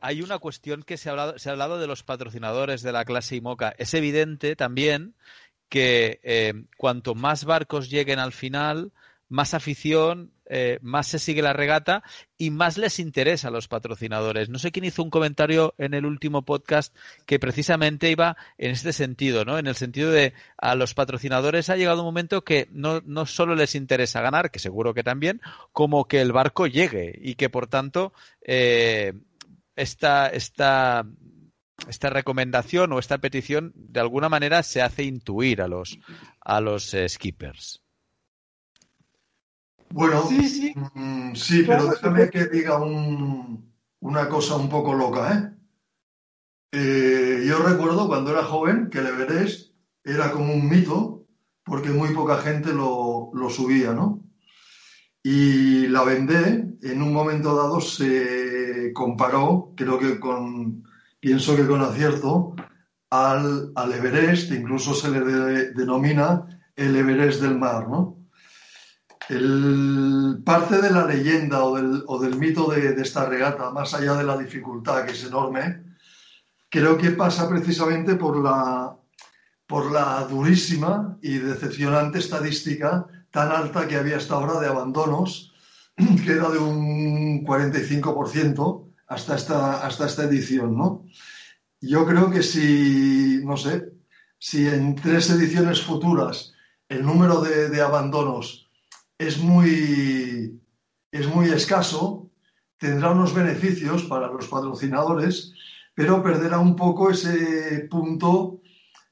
Hay una cuestión que se ha, hablado, se ha hablado de los patrocinadores de la clase IMOCA. Es evidente también que eh, cuanto más barcos lleguen al final, más afición, eh, más se sigue la regata y más les interesa a los patrocinadores. No sé quién hizo un comentario en el último podcast que precisamente iba en este sentido, ¿no? En el sentido de a los patrocinadores ha llegado un momento que no, no solo les interesa ganar, que seguro que también, como que el barco llegue y que por tanto eh, esta, esta, esta recomendación o esta petición de alguna manera se hace intuir a los, a los eh, skippers. Bueno, Sí, sí. mm, sí, pero déjame que diga un- una cosa un poco loca, ¿eh? Eh, Yo recuerdo cuando era joven que el Everest era como un mito porque muy poca gente lo, lo subía, ¿no? Y la Vendée en un momento dado se comparó, creo que con, pienso que con acierto, al, al Everest, incluso se le de- denomina el Everest del mar, ¿no? El, parte de la leyenda o del, mito de, esta regata, más allá de la dificultad que es enorme, creo que pasa precisamente por la, durísima y decepcionante estadística tan alta que había hasta ahora de abandonos, que era de un 45% hasta esta, hasta esta edición, ¿no? Yo creo que si, no sé, si en tres ediciones futuras el número de abandonos es muy, es muy escaso, tendrá unos beneficios para los patrocinadores, pero perderá un poco ese punto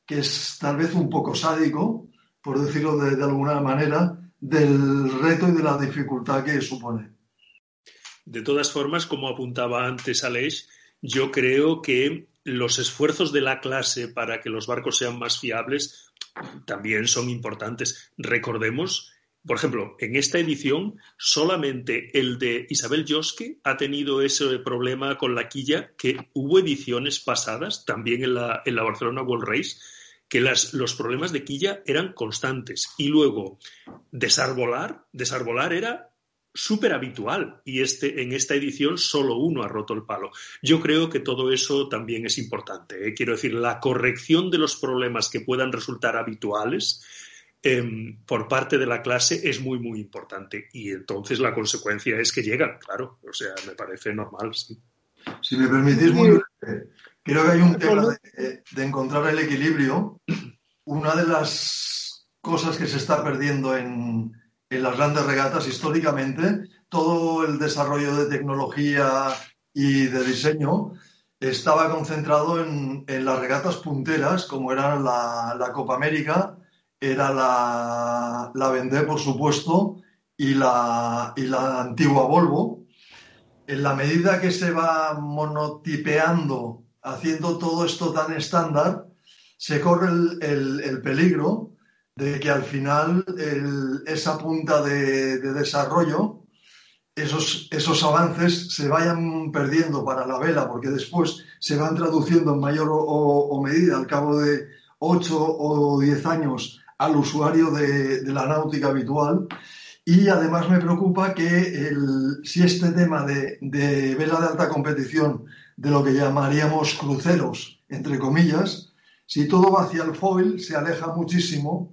que es tal vez un poco sádico, por decirlo de, de alguna manera, del reto y de la dificultad que supone. De todas formas, como apuntaba antes Aleix, yo creo que los esfuerzos de la clase para que los barcos sean más fiables también son importantes. Recordemos, por ejemplo, en esta edición solamente el de Isabel Josque ha tenido ese problema con la quilla, que hubo ediciones pasadas, también en la, en la Barcelona World Race, que los problemas de quilla eran constantes. Y luego, desarbolar, desarbolar era súper habitual y este, en esta edición solo uno ha roto el palo. Yo creo que todo eso también es importante. ¿eh? Quiero decir, la corrección de los problemas que puedan resultar habituales eh, por parte de la clase es muy, muy importante. Y entonces la consecuencia es que llegan, claro. O sea, me parece normal, sí. Si me permitís, muy breve, creo que hay un tema de, de encontrar el equilibrio. Una de las cosas que se está perdiendo en, en las grandes regatas históricamente, todo el desarrollo de tecnología y de diseño estaba concentrado en, en las regatas punteras, como era la, la Copa América, era la, la Vendée, por supuesto, y la, y la antigua Volvo. En la medida que se va monotipeando, haciendo todo esto tan estándar, se corre el, el, el peligro de que al final esa punta de, de desarrollo, esos, esos, avances se vayan perdiendo para la vela, porque después se van traduciendo en mayor o, o medida al cabo de 8 o 10 años al usuario de, de, la náutica habitual. Y además me preocupa que el, si este tema de, de vela de alta competición, de lo que llamaríamos cruceros, entre comillas, si todo va hacia el foil, se aleja muchísimo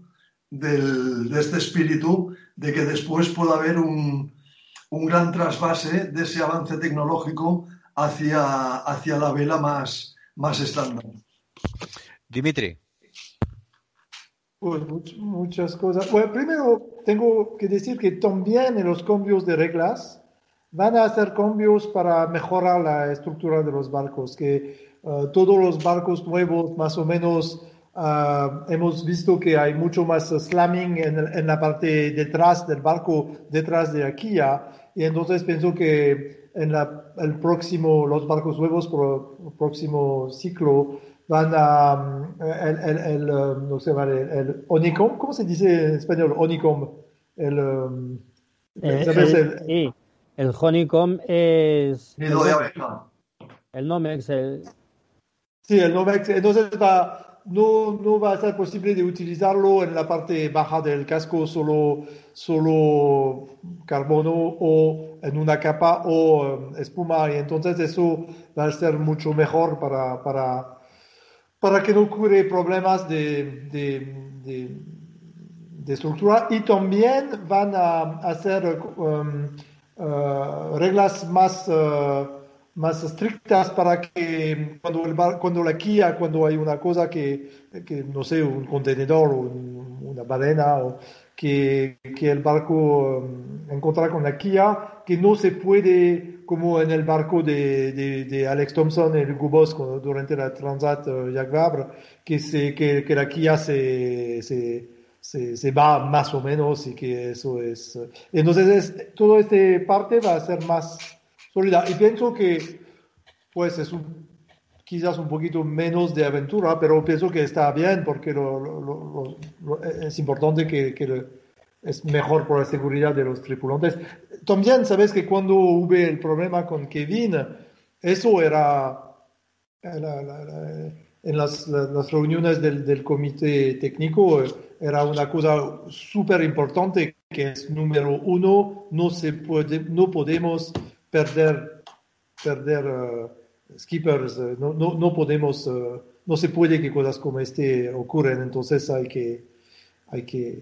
del, de este espíritu de que después pueda haber un, un, gran trasvase de ese avance tecnológico hacia, hacia la vela más, más estándar. Dimitri. Pues muchas cosas. Bueno, primero tengo que decir que también en los cambios de reglas van a hacer cambios para mejorar la estructura de los barcos, que uh, todos los barcos nuevos más o menos Uh, hemos visto que hay mucho más slamming en, en, la parte detrás del barco, detrás de aquí ya, y entonces pienso que en la, el próximo, los barcos nuevos por el próximo ciclo van a, el, el, el um, no sé, el, el honeycomb, ¿cómo se dice en español? Honeycomb, el, um, eh, el, sí, el honeycomb es... Nido de abeja. El Nomex, el... Sí, el Nomex, entonces va no, no, va a ser posible de utilizarlo en la parte baja del casco solo, solo carbono o en una capa o um, espuma y entonces eso va a ser mucho mejor para, para, para que no ocurra problemas de, de, de, estructura. Y también van a hacer um, uh, reglas más, uh, más estrictas para que cuando, el cuando la Kia, cuando hay una cosa que, que no sé, un contenedor o una balena o que, que el barco um, encuentra con la Kia, que no se puede, como en el barco de, de, de Alex Thompson, el Gubos durante la Transat uh, Jacques Vabre, que, se, que, que la Kia se, se se, se, va más o menos y que eso es... Eh, entonces, es, toda esta parte va a ser más sólida. Y pienso que, pues, es un, quizás un poquito menos de aventura, pero pienso que está bien porque lo, lo, lo, es importante que, que es mejor por la seguridad de los tripulantes. También sabes que cuando hubo el problema con Kevin, eso era, era, era en las, las reuniones del, del, comité técnico era una cosa súper importante que es número uno, no, se puede, no podemos perder, perder uh, skippers, uh, no, no, no, podemos, uh, no se puede que cosas como este ocurran, entonces hay que, hay que,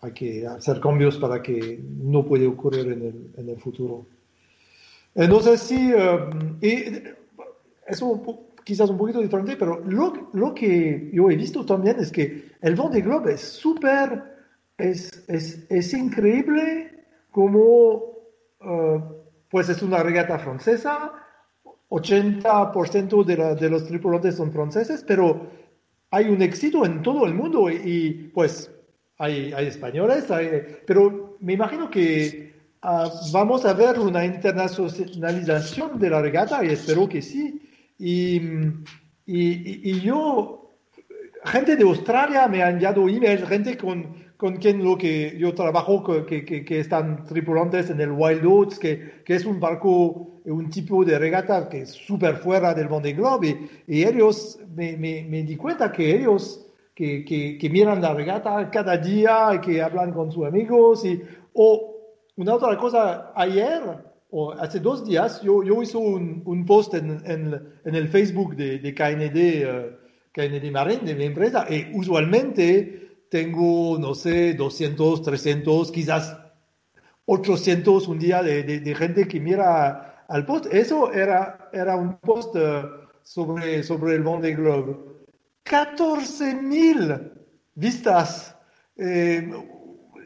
hay que hacer cambios para que no puede ocurrir en el, en el futuro. Entonces sí, y eso quizás un poquito diferente, pero lo, lo, que yo he visto también es que el Vendée Globe es súper, es, es, es, increíble como, pues es una regata francesa, 80% de, la, de, los tripulantes son franceses, pero hay un éxito en todo el mundo y, y pues hay, hay españoles, hay, pero me imagino que uh, vamos a ver una internacionalización de la regata y espero que sí. Y, y, y, yo, gente de Australia me han enviado emails, gente con, con quien lo que yo trabajo, que, que, están tripulantes en el Wild Oats, que, que, es un barco, un tipo de regata que es súper fuera del Vendée Globe. Y, ellos, me, me, me, di cuenta que ellos, que, miran la regata cada día, y que hablan con sus amigos. Y, o una otra cosa, ayer o hace dos días yo, yo hice un, un post en, en, el Facebook de, de KND, uh, KND Marín, de mi empresa, y usualmente tengo, no sé, 200, 300, quizás 800 un día de, de, de gente que mira al post. Eso era, era un post uh, sobre, sobre el Vendée Globe. 14.000 vistas, eh,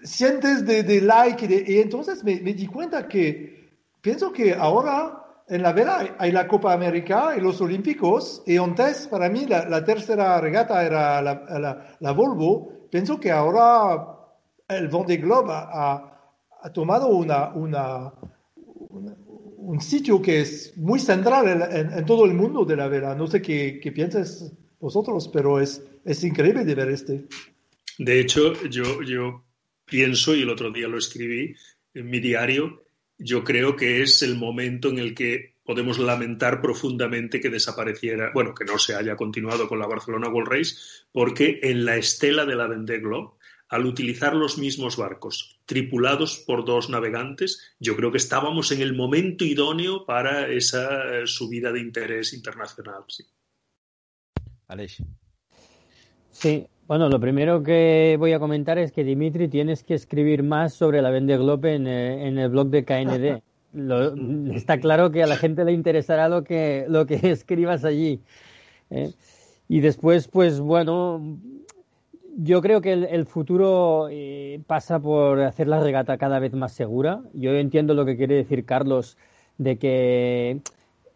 cientos de, de likes, y, y entonces me, me di cuenta que pienso que ahora en la vela hay la Copa América y los Olímpicos, y antes para mí la, la tercera regata era la, la, la, Volvo. Pienso que ahora el Vendée Globe ha, ha tomado una, una, una, un sitio que es muy central en, en, en, todo el mundo de la vela. No sé qué, qué piensas vosotros, pero es, es increíble de ver este. De hecho, yo, yo pienso, y el otro día lo escribí en mi diario, yo creo que es el momento en el que podemos lamentar profundamente que desapareciera, bueno, que no se haya continuado con la Barcelona World Race, porque en la estela de la Vendée Globe, al utilizar los mismos barcos, tripulados por dos navegantes, yo creo que estábamos en el momento idóneo para esa subida de interés internacional. Sí. Aleix. Sí, bueno, lo primero que voy a comentar es que Dimitri tienes que escribir más sobre la Vende Globe en, eh, en el blog de KND. Lo, está claro que a la gente le interesará lo que, lo que escribas allí. ¿eh? Y después, pues bueno, yo creo que el, el futuro eh, pasa por hacer la regata cada vez más segura. Yo entiendo lo que quiere decir Carlos de que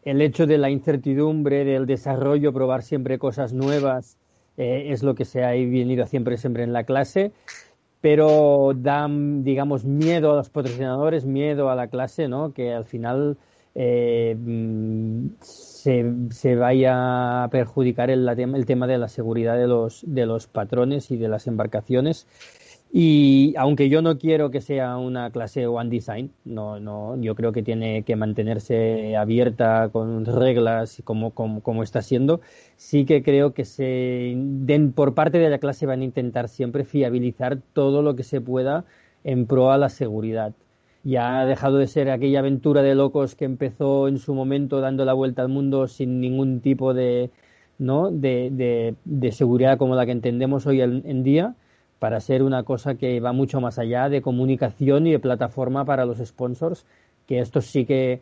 el hecho de la incertidumbre, del desarrollo, probar siempre cosas nuevas, eh, es lo que se ha venido siempre, siempre en la clase, pero da, digamos, miedo a los patrocinadores, miedo a la clase, ¿no? Que al final eh, mm, se, se, vaya a perjudicar el, el, tema de la seguridad de los, de los patrones y de las embarcaciones y aunque yo no quiero que sea una clase One Design, no, no, yo creo que tiene que mantenerse abierta con reglas como, como, como está siendo, sí que creo que se den, por parte de la clase van a intentar siempre fiabilizar todo lo que se pueda en pro a la seguridad. Ya ha dejado de ser aquella aventura de locos que empezó en su momento dando la vuelta al mundo sin ningún tipo de, ¿no? de, de, de seguridad como la que entendemos hoy en día para ser una cosa que va mucho más allá de comunicación y de plataforma para los sponsors, que estos sí que,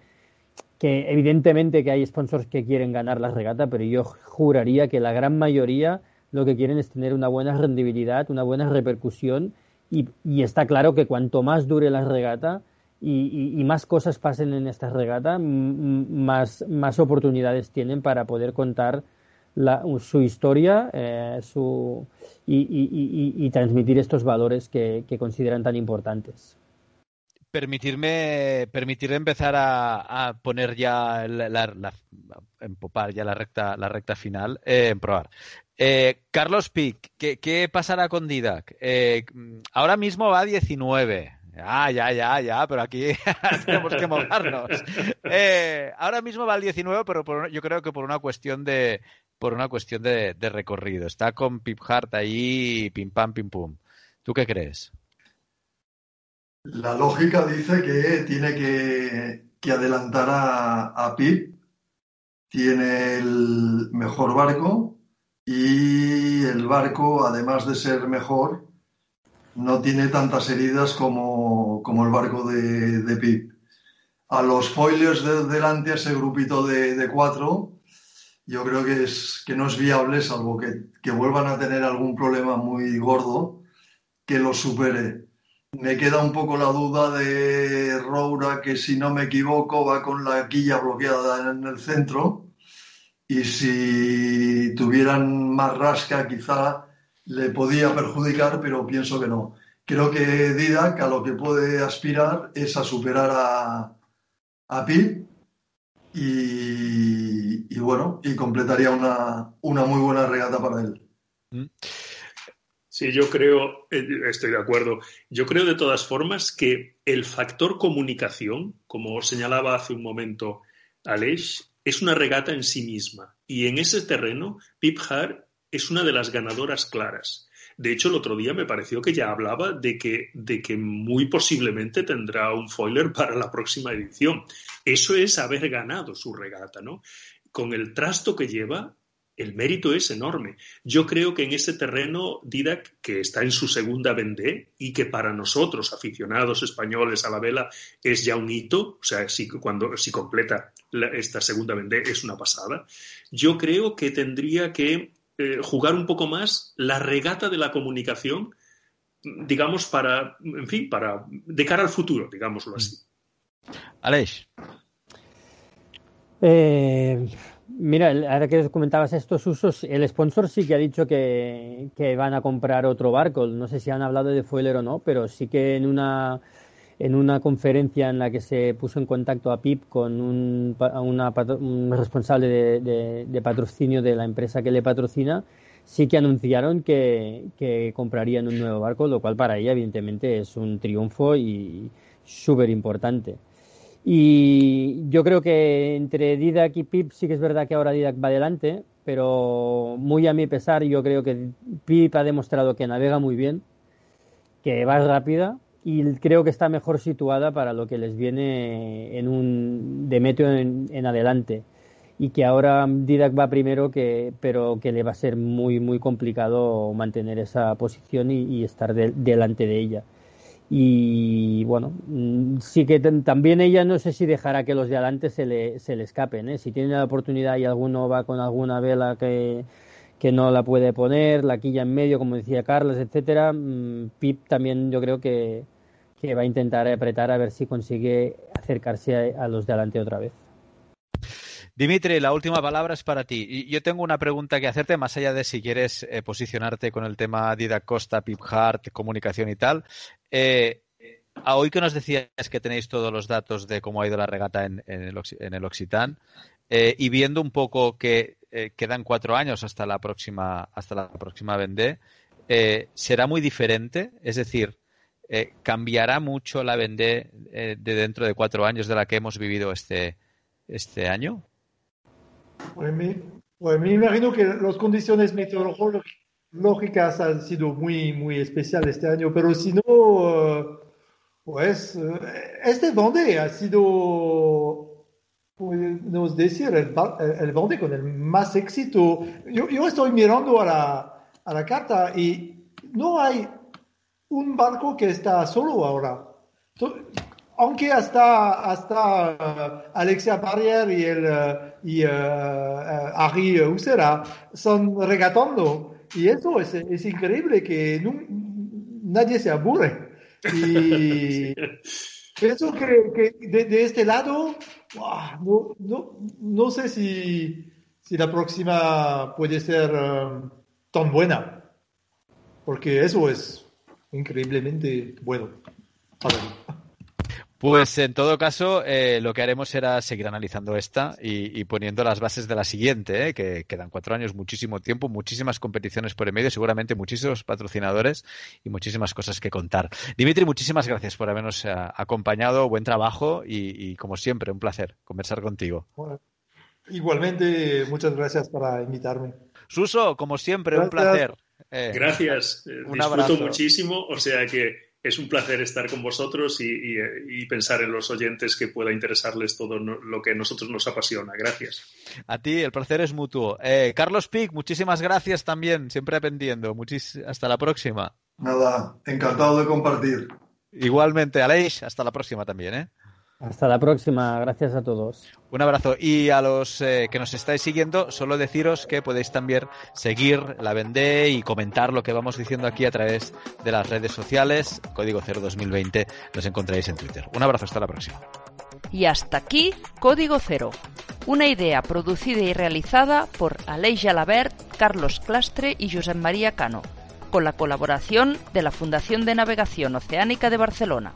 que evidentemente que hay sponsors que quieren ganar la regata, pero yo juraría que la gran mayoría lo que quieren es tener una buena rendibilidad, una buena repercusión y, está claro que cuanto más dure la regata y, más cosas pasen en esta regata, más, más oportunidades tienen para poder contar su historia eh, su, y, transmitir estos valores que, consideran tan importantes. Permitirme, permitirme empezar a, poner ya la, empopar ya la recta, la recta final, eh, en probar. Eh, Carlos Pic, ¿qué, pasará con Didac? ahora mismo va a 19. Ah, ya, ya, ya, pero aquí tenemos que mojarnos. ahora mismo va al 19, pero yo creo que por una cuestión de, por una cuestión de, recorrido. Está con Pip Hart ahí, pim pam, pim pum. ¿Tú qué crees? La lógica dice que tiene que, adelantar a, Pip. Tiene el mejor barco y el barco, además de ser mejor, no tiene tantas heridas como, el barco de, Pip. A los foilers de delante, a ese grupito de cuatro, yo creo que, es, que no es viable, salvo que, vuelvan a tener algún problema muy gordo, que lo supere. Me queda un poco la duda de Roura, que si no me equivoco va con la quilla bloqueada en el centro. Y si tuvieran más rasca, quizá le podía perjudicar, pero pienso que no. Creo que Didac a lo que puede aspirar es a superar a, a Pip y, bueno, y completaría una, una, muy buena regata para él. Mm. Sí, yo creo, eh, estoy de acuerdo. Yo creo de todas formas que el factor comunicación, como señalaba hace un momento Aleix, es una regata en sí misma. Y en ese terreno, Pip Hart es una de las ganadoras claras. De hecho, el otro día me pareció que ya hablaba de que, de que muy posiblemente tendrá un foiler para la próxima edición. Eso es haber ganado su regata, ¿no? Con el trasto que lleva, el mérito es enorme. Yo creo que en ese terreno, Didac, que está en su segunda vendée y que para nosotros, aficionados españoles a la vela, es ya un hito, o sea, si, cuando, si completa esta segunda vendée es una pasada, yo creo que tendría que eh, jugar un poco más la regata de la comunicación, digamos, para, en fin, para, de cara al futuro, digámoslo así. Aleix. Eh, mira, ahora que comentabas estos usos, el sponsor sí que ha dicho que, que, van a comprar otro barco. No sé si han hablado de Fueler o no, pero sí que en una en una conferencia en la que se puso en contacto a PIP con un, responsable de, patrocinio de la empresa que le patrocina, sí que anunciaron que, comprarían un nuevo barco, lo cual para ella evidentemente es un triunfo y súper importante. Y yo creo que entre Didac y Pip sí que es verdad que ahora Didac va adelante, pero muy a mi pesar yo creo que Pip ha demostrado que navega muy bien, que va rápida y creo que está mejor situada para lo que les viene en un de meteo en, adelante y que ahora Didac va primero que pero que le va a ser muy muy complicado mantener esa posición y, estar delante de ella y bueno mm, sí que también ella no sé si dejará que los de adelante se le, se le escapen ¿eh? si tiene la oportunidad y alguno va con alguna vela que que no la puede poner, la quilla en medio, como decía Carlos, etcétera. Mm, Pip también yo creo que, va a intentar apretar a ver si consigue acercarse a, los de adelante otra vez. Dimitri, la última palabra es para ti. Yo tengo una pregunta que hacerte, más allá de si quieres eh, posicionarte con el tema Dida Costa, Pip Hart, comunicación y tal. Eh, hoy que nos decías que tenéis todos los datos de cómo ha ido la regata en, el, en Occitán, eh, y viendo un poco que eh, quedan cuatro años hasta la próxima, hasta la próxima Vendée, eh, ¿será muy diferente? Es decir, ¿cambiará mucho la Vendée de dentro de cuatro años de la que hemos vivido este, este año? Pues me, pues imagino que las condiciones meteorológicas han sido muy, muy especiales este año, pero si no, pues este Vendée ha sido podemos decir, el, el Vendée con el más éxito. Yo, yo estoy mirando a la, a la carta y no hay un barco que está solo ahora. Aunque hasta, hasta uh, Alexia Barrier y, el, uh, y uh, Harry Usera son regatando. Y eso es, es increíble que nadie se aburre. Y pienso que, que de, este lado, no, no, no, sé si, si la próxima puede ser um, tan buena. Porque eso es increíblemente bueno Pues en todo caso, eh, lo que haremos será seguir analizando esta y, poniendo las bases de la siguiente, eh, que quedan cuatro años, muchísimo tiempo, muchísimas competiciones por el medio, seguramente muchísimos patrocinadores y muchísimas cosas que contar. Dimitri, muchísimas gracias por habernos eh, acompañado, buen trabajo y, como siempre, un placer conversar contigo. igualmente, muchas gracias por invitarme. Suso, como siempre, un placer. gracias, disfruto muchísimo, o sea que es un placer estar con vosotros y, pensar en los oyentes que pueda interesarles todo lo que a nosotros nos apasiona. Gracias. A ti, el placer es mutuo. Eh, Carlos Pic, muchísimas gracias también, siempre aprendiendo. hasta la próxima. Nada, encantado de compartir. Igualmente, Aleix, hasta la próxima también, ¿eh? Hasta la próxima, gracias a todos. Un abrazo. Y a los eh, que nos estáis siguiendo, solo deciros que podéis también seguir la Vendée y comentar lo que vamos diciendo aquí a través de las redes sociales. Código 0 2020 nos encontraréis en Twitter. Un abrazo, hasta la próxima. Y hasta aquí Código Cero, una idea producida y realizada por Aleix Jalabert, Carlos Clastre y Josep María Cano, con la colaboración de la Fundación de Navegación Oceánica de Barcelona.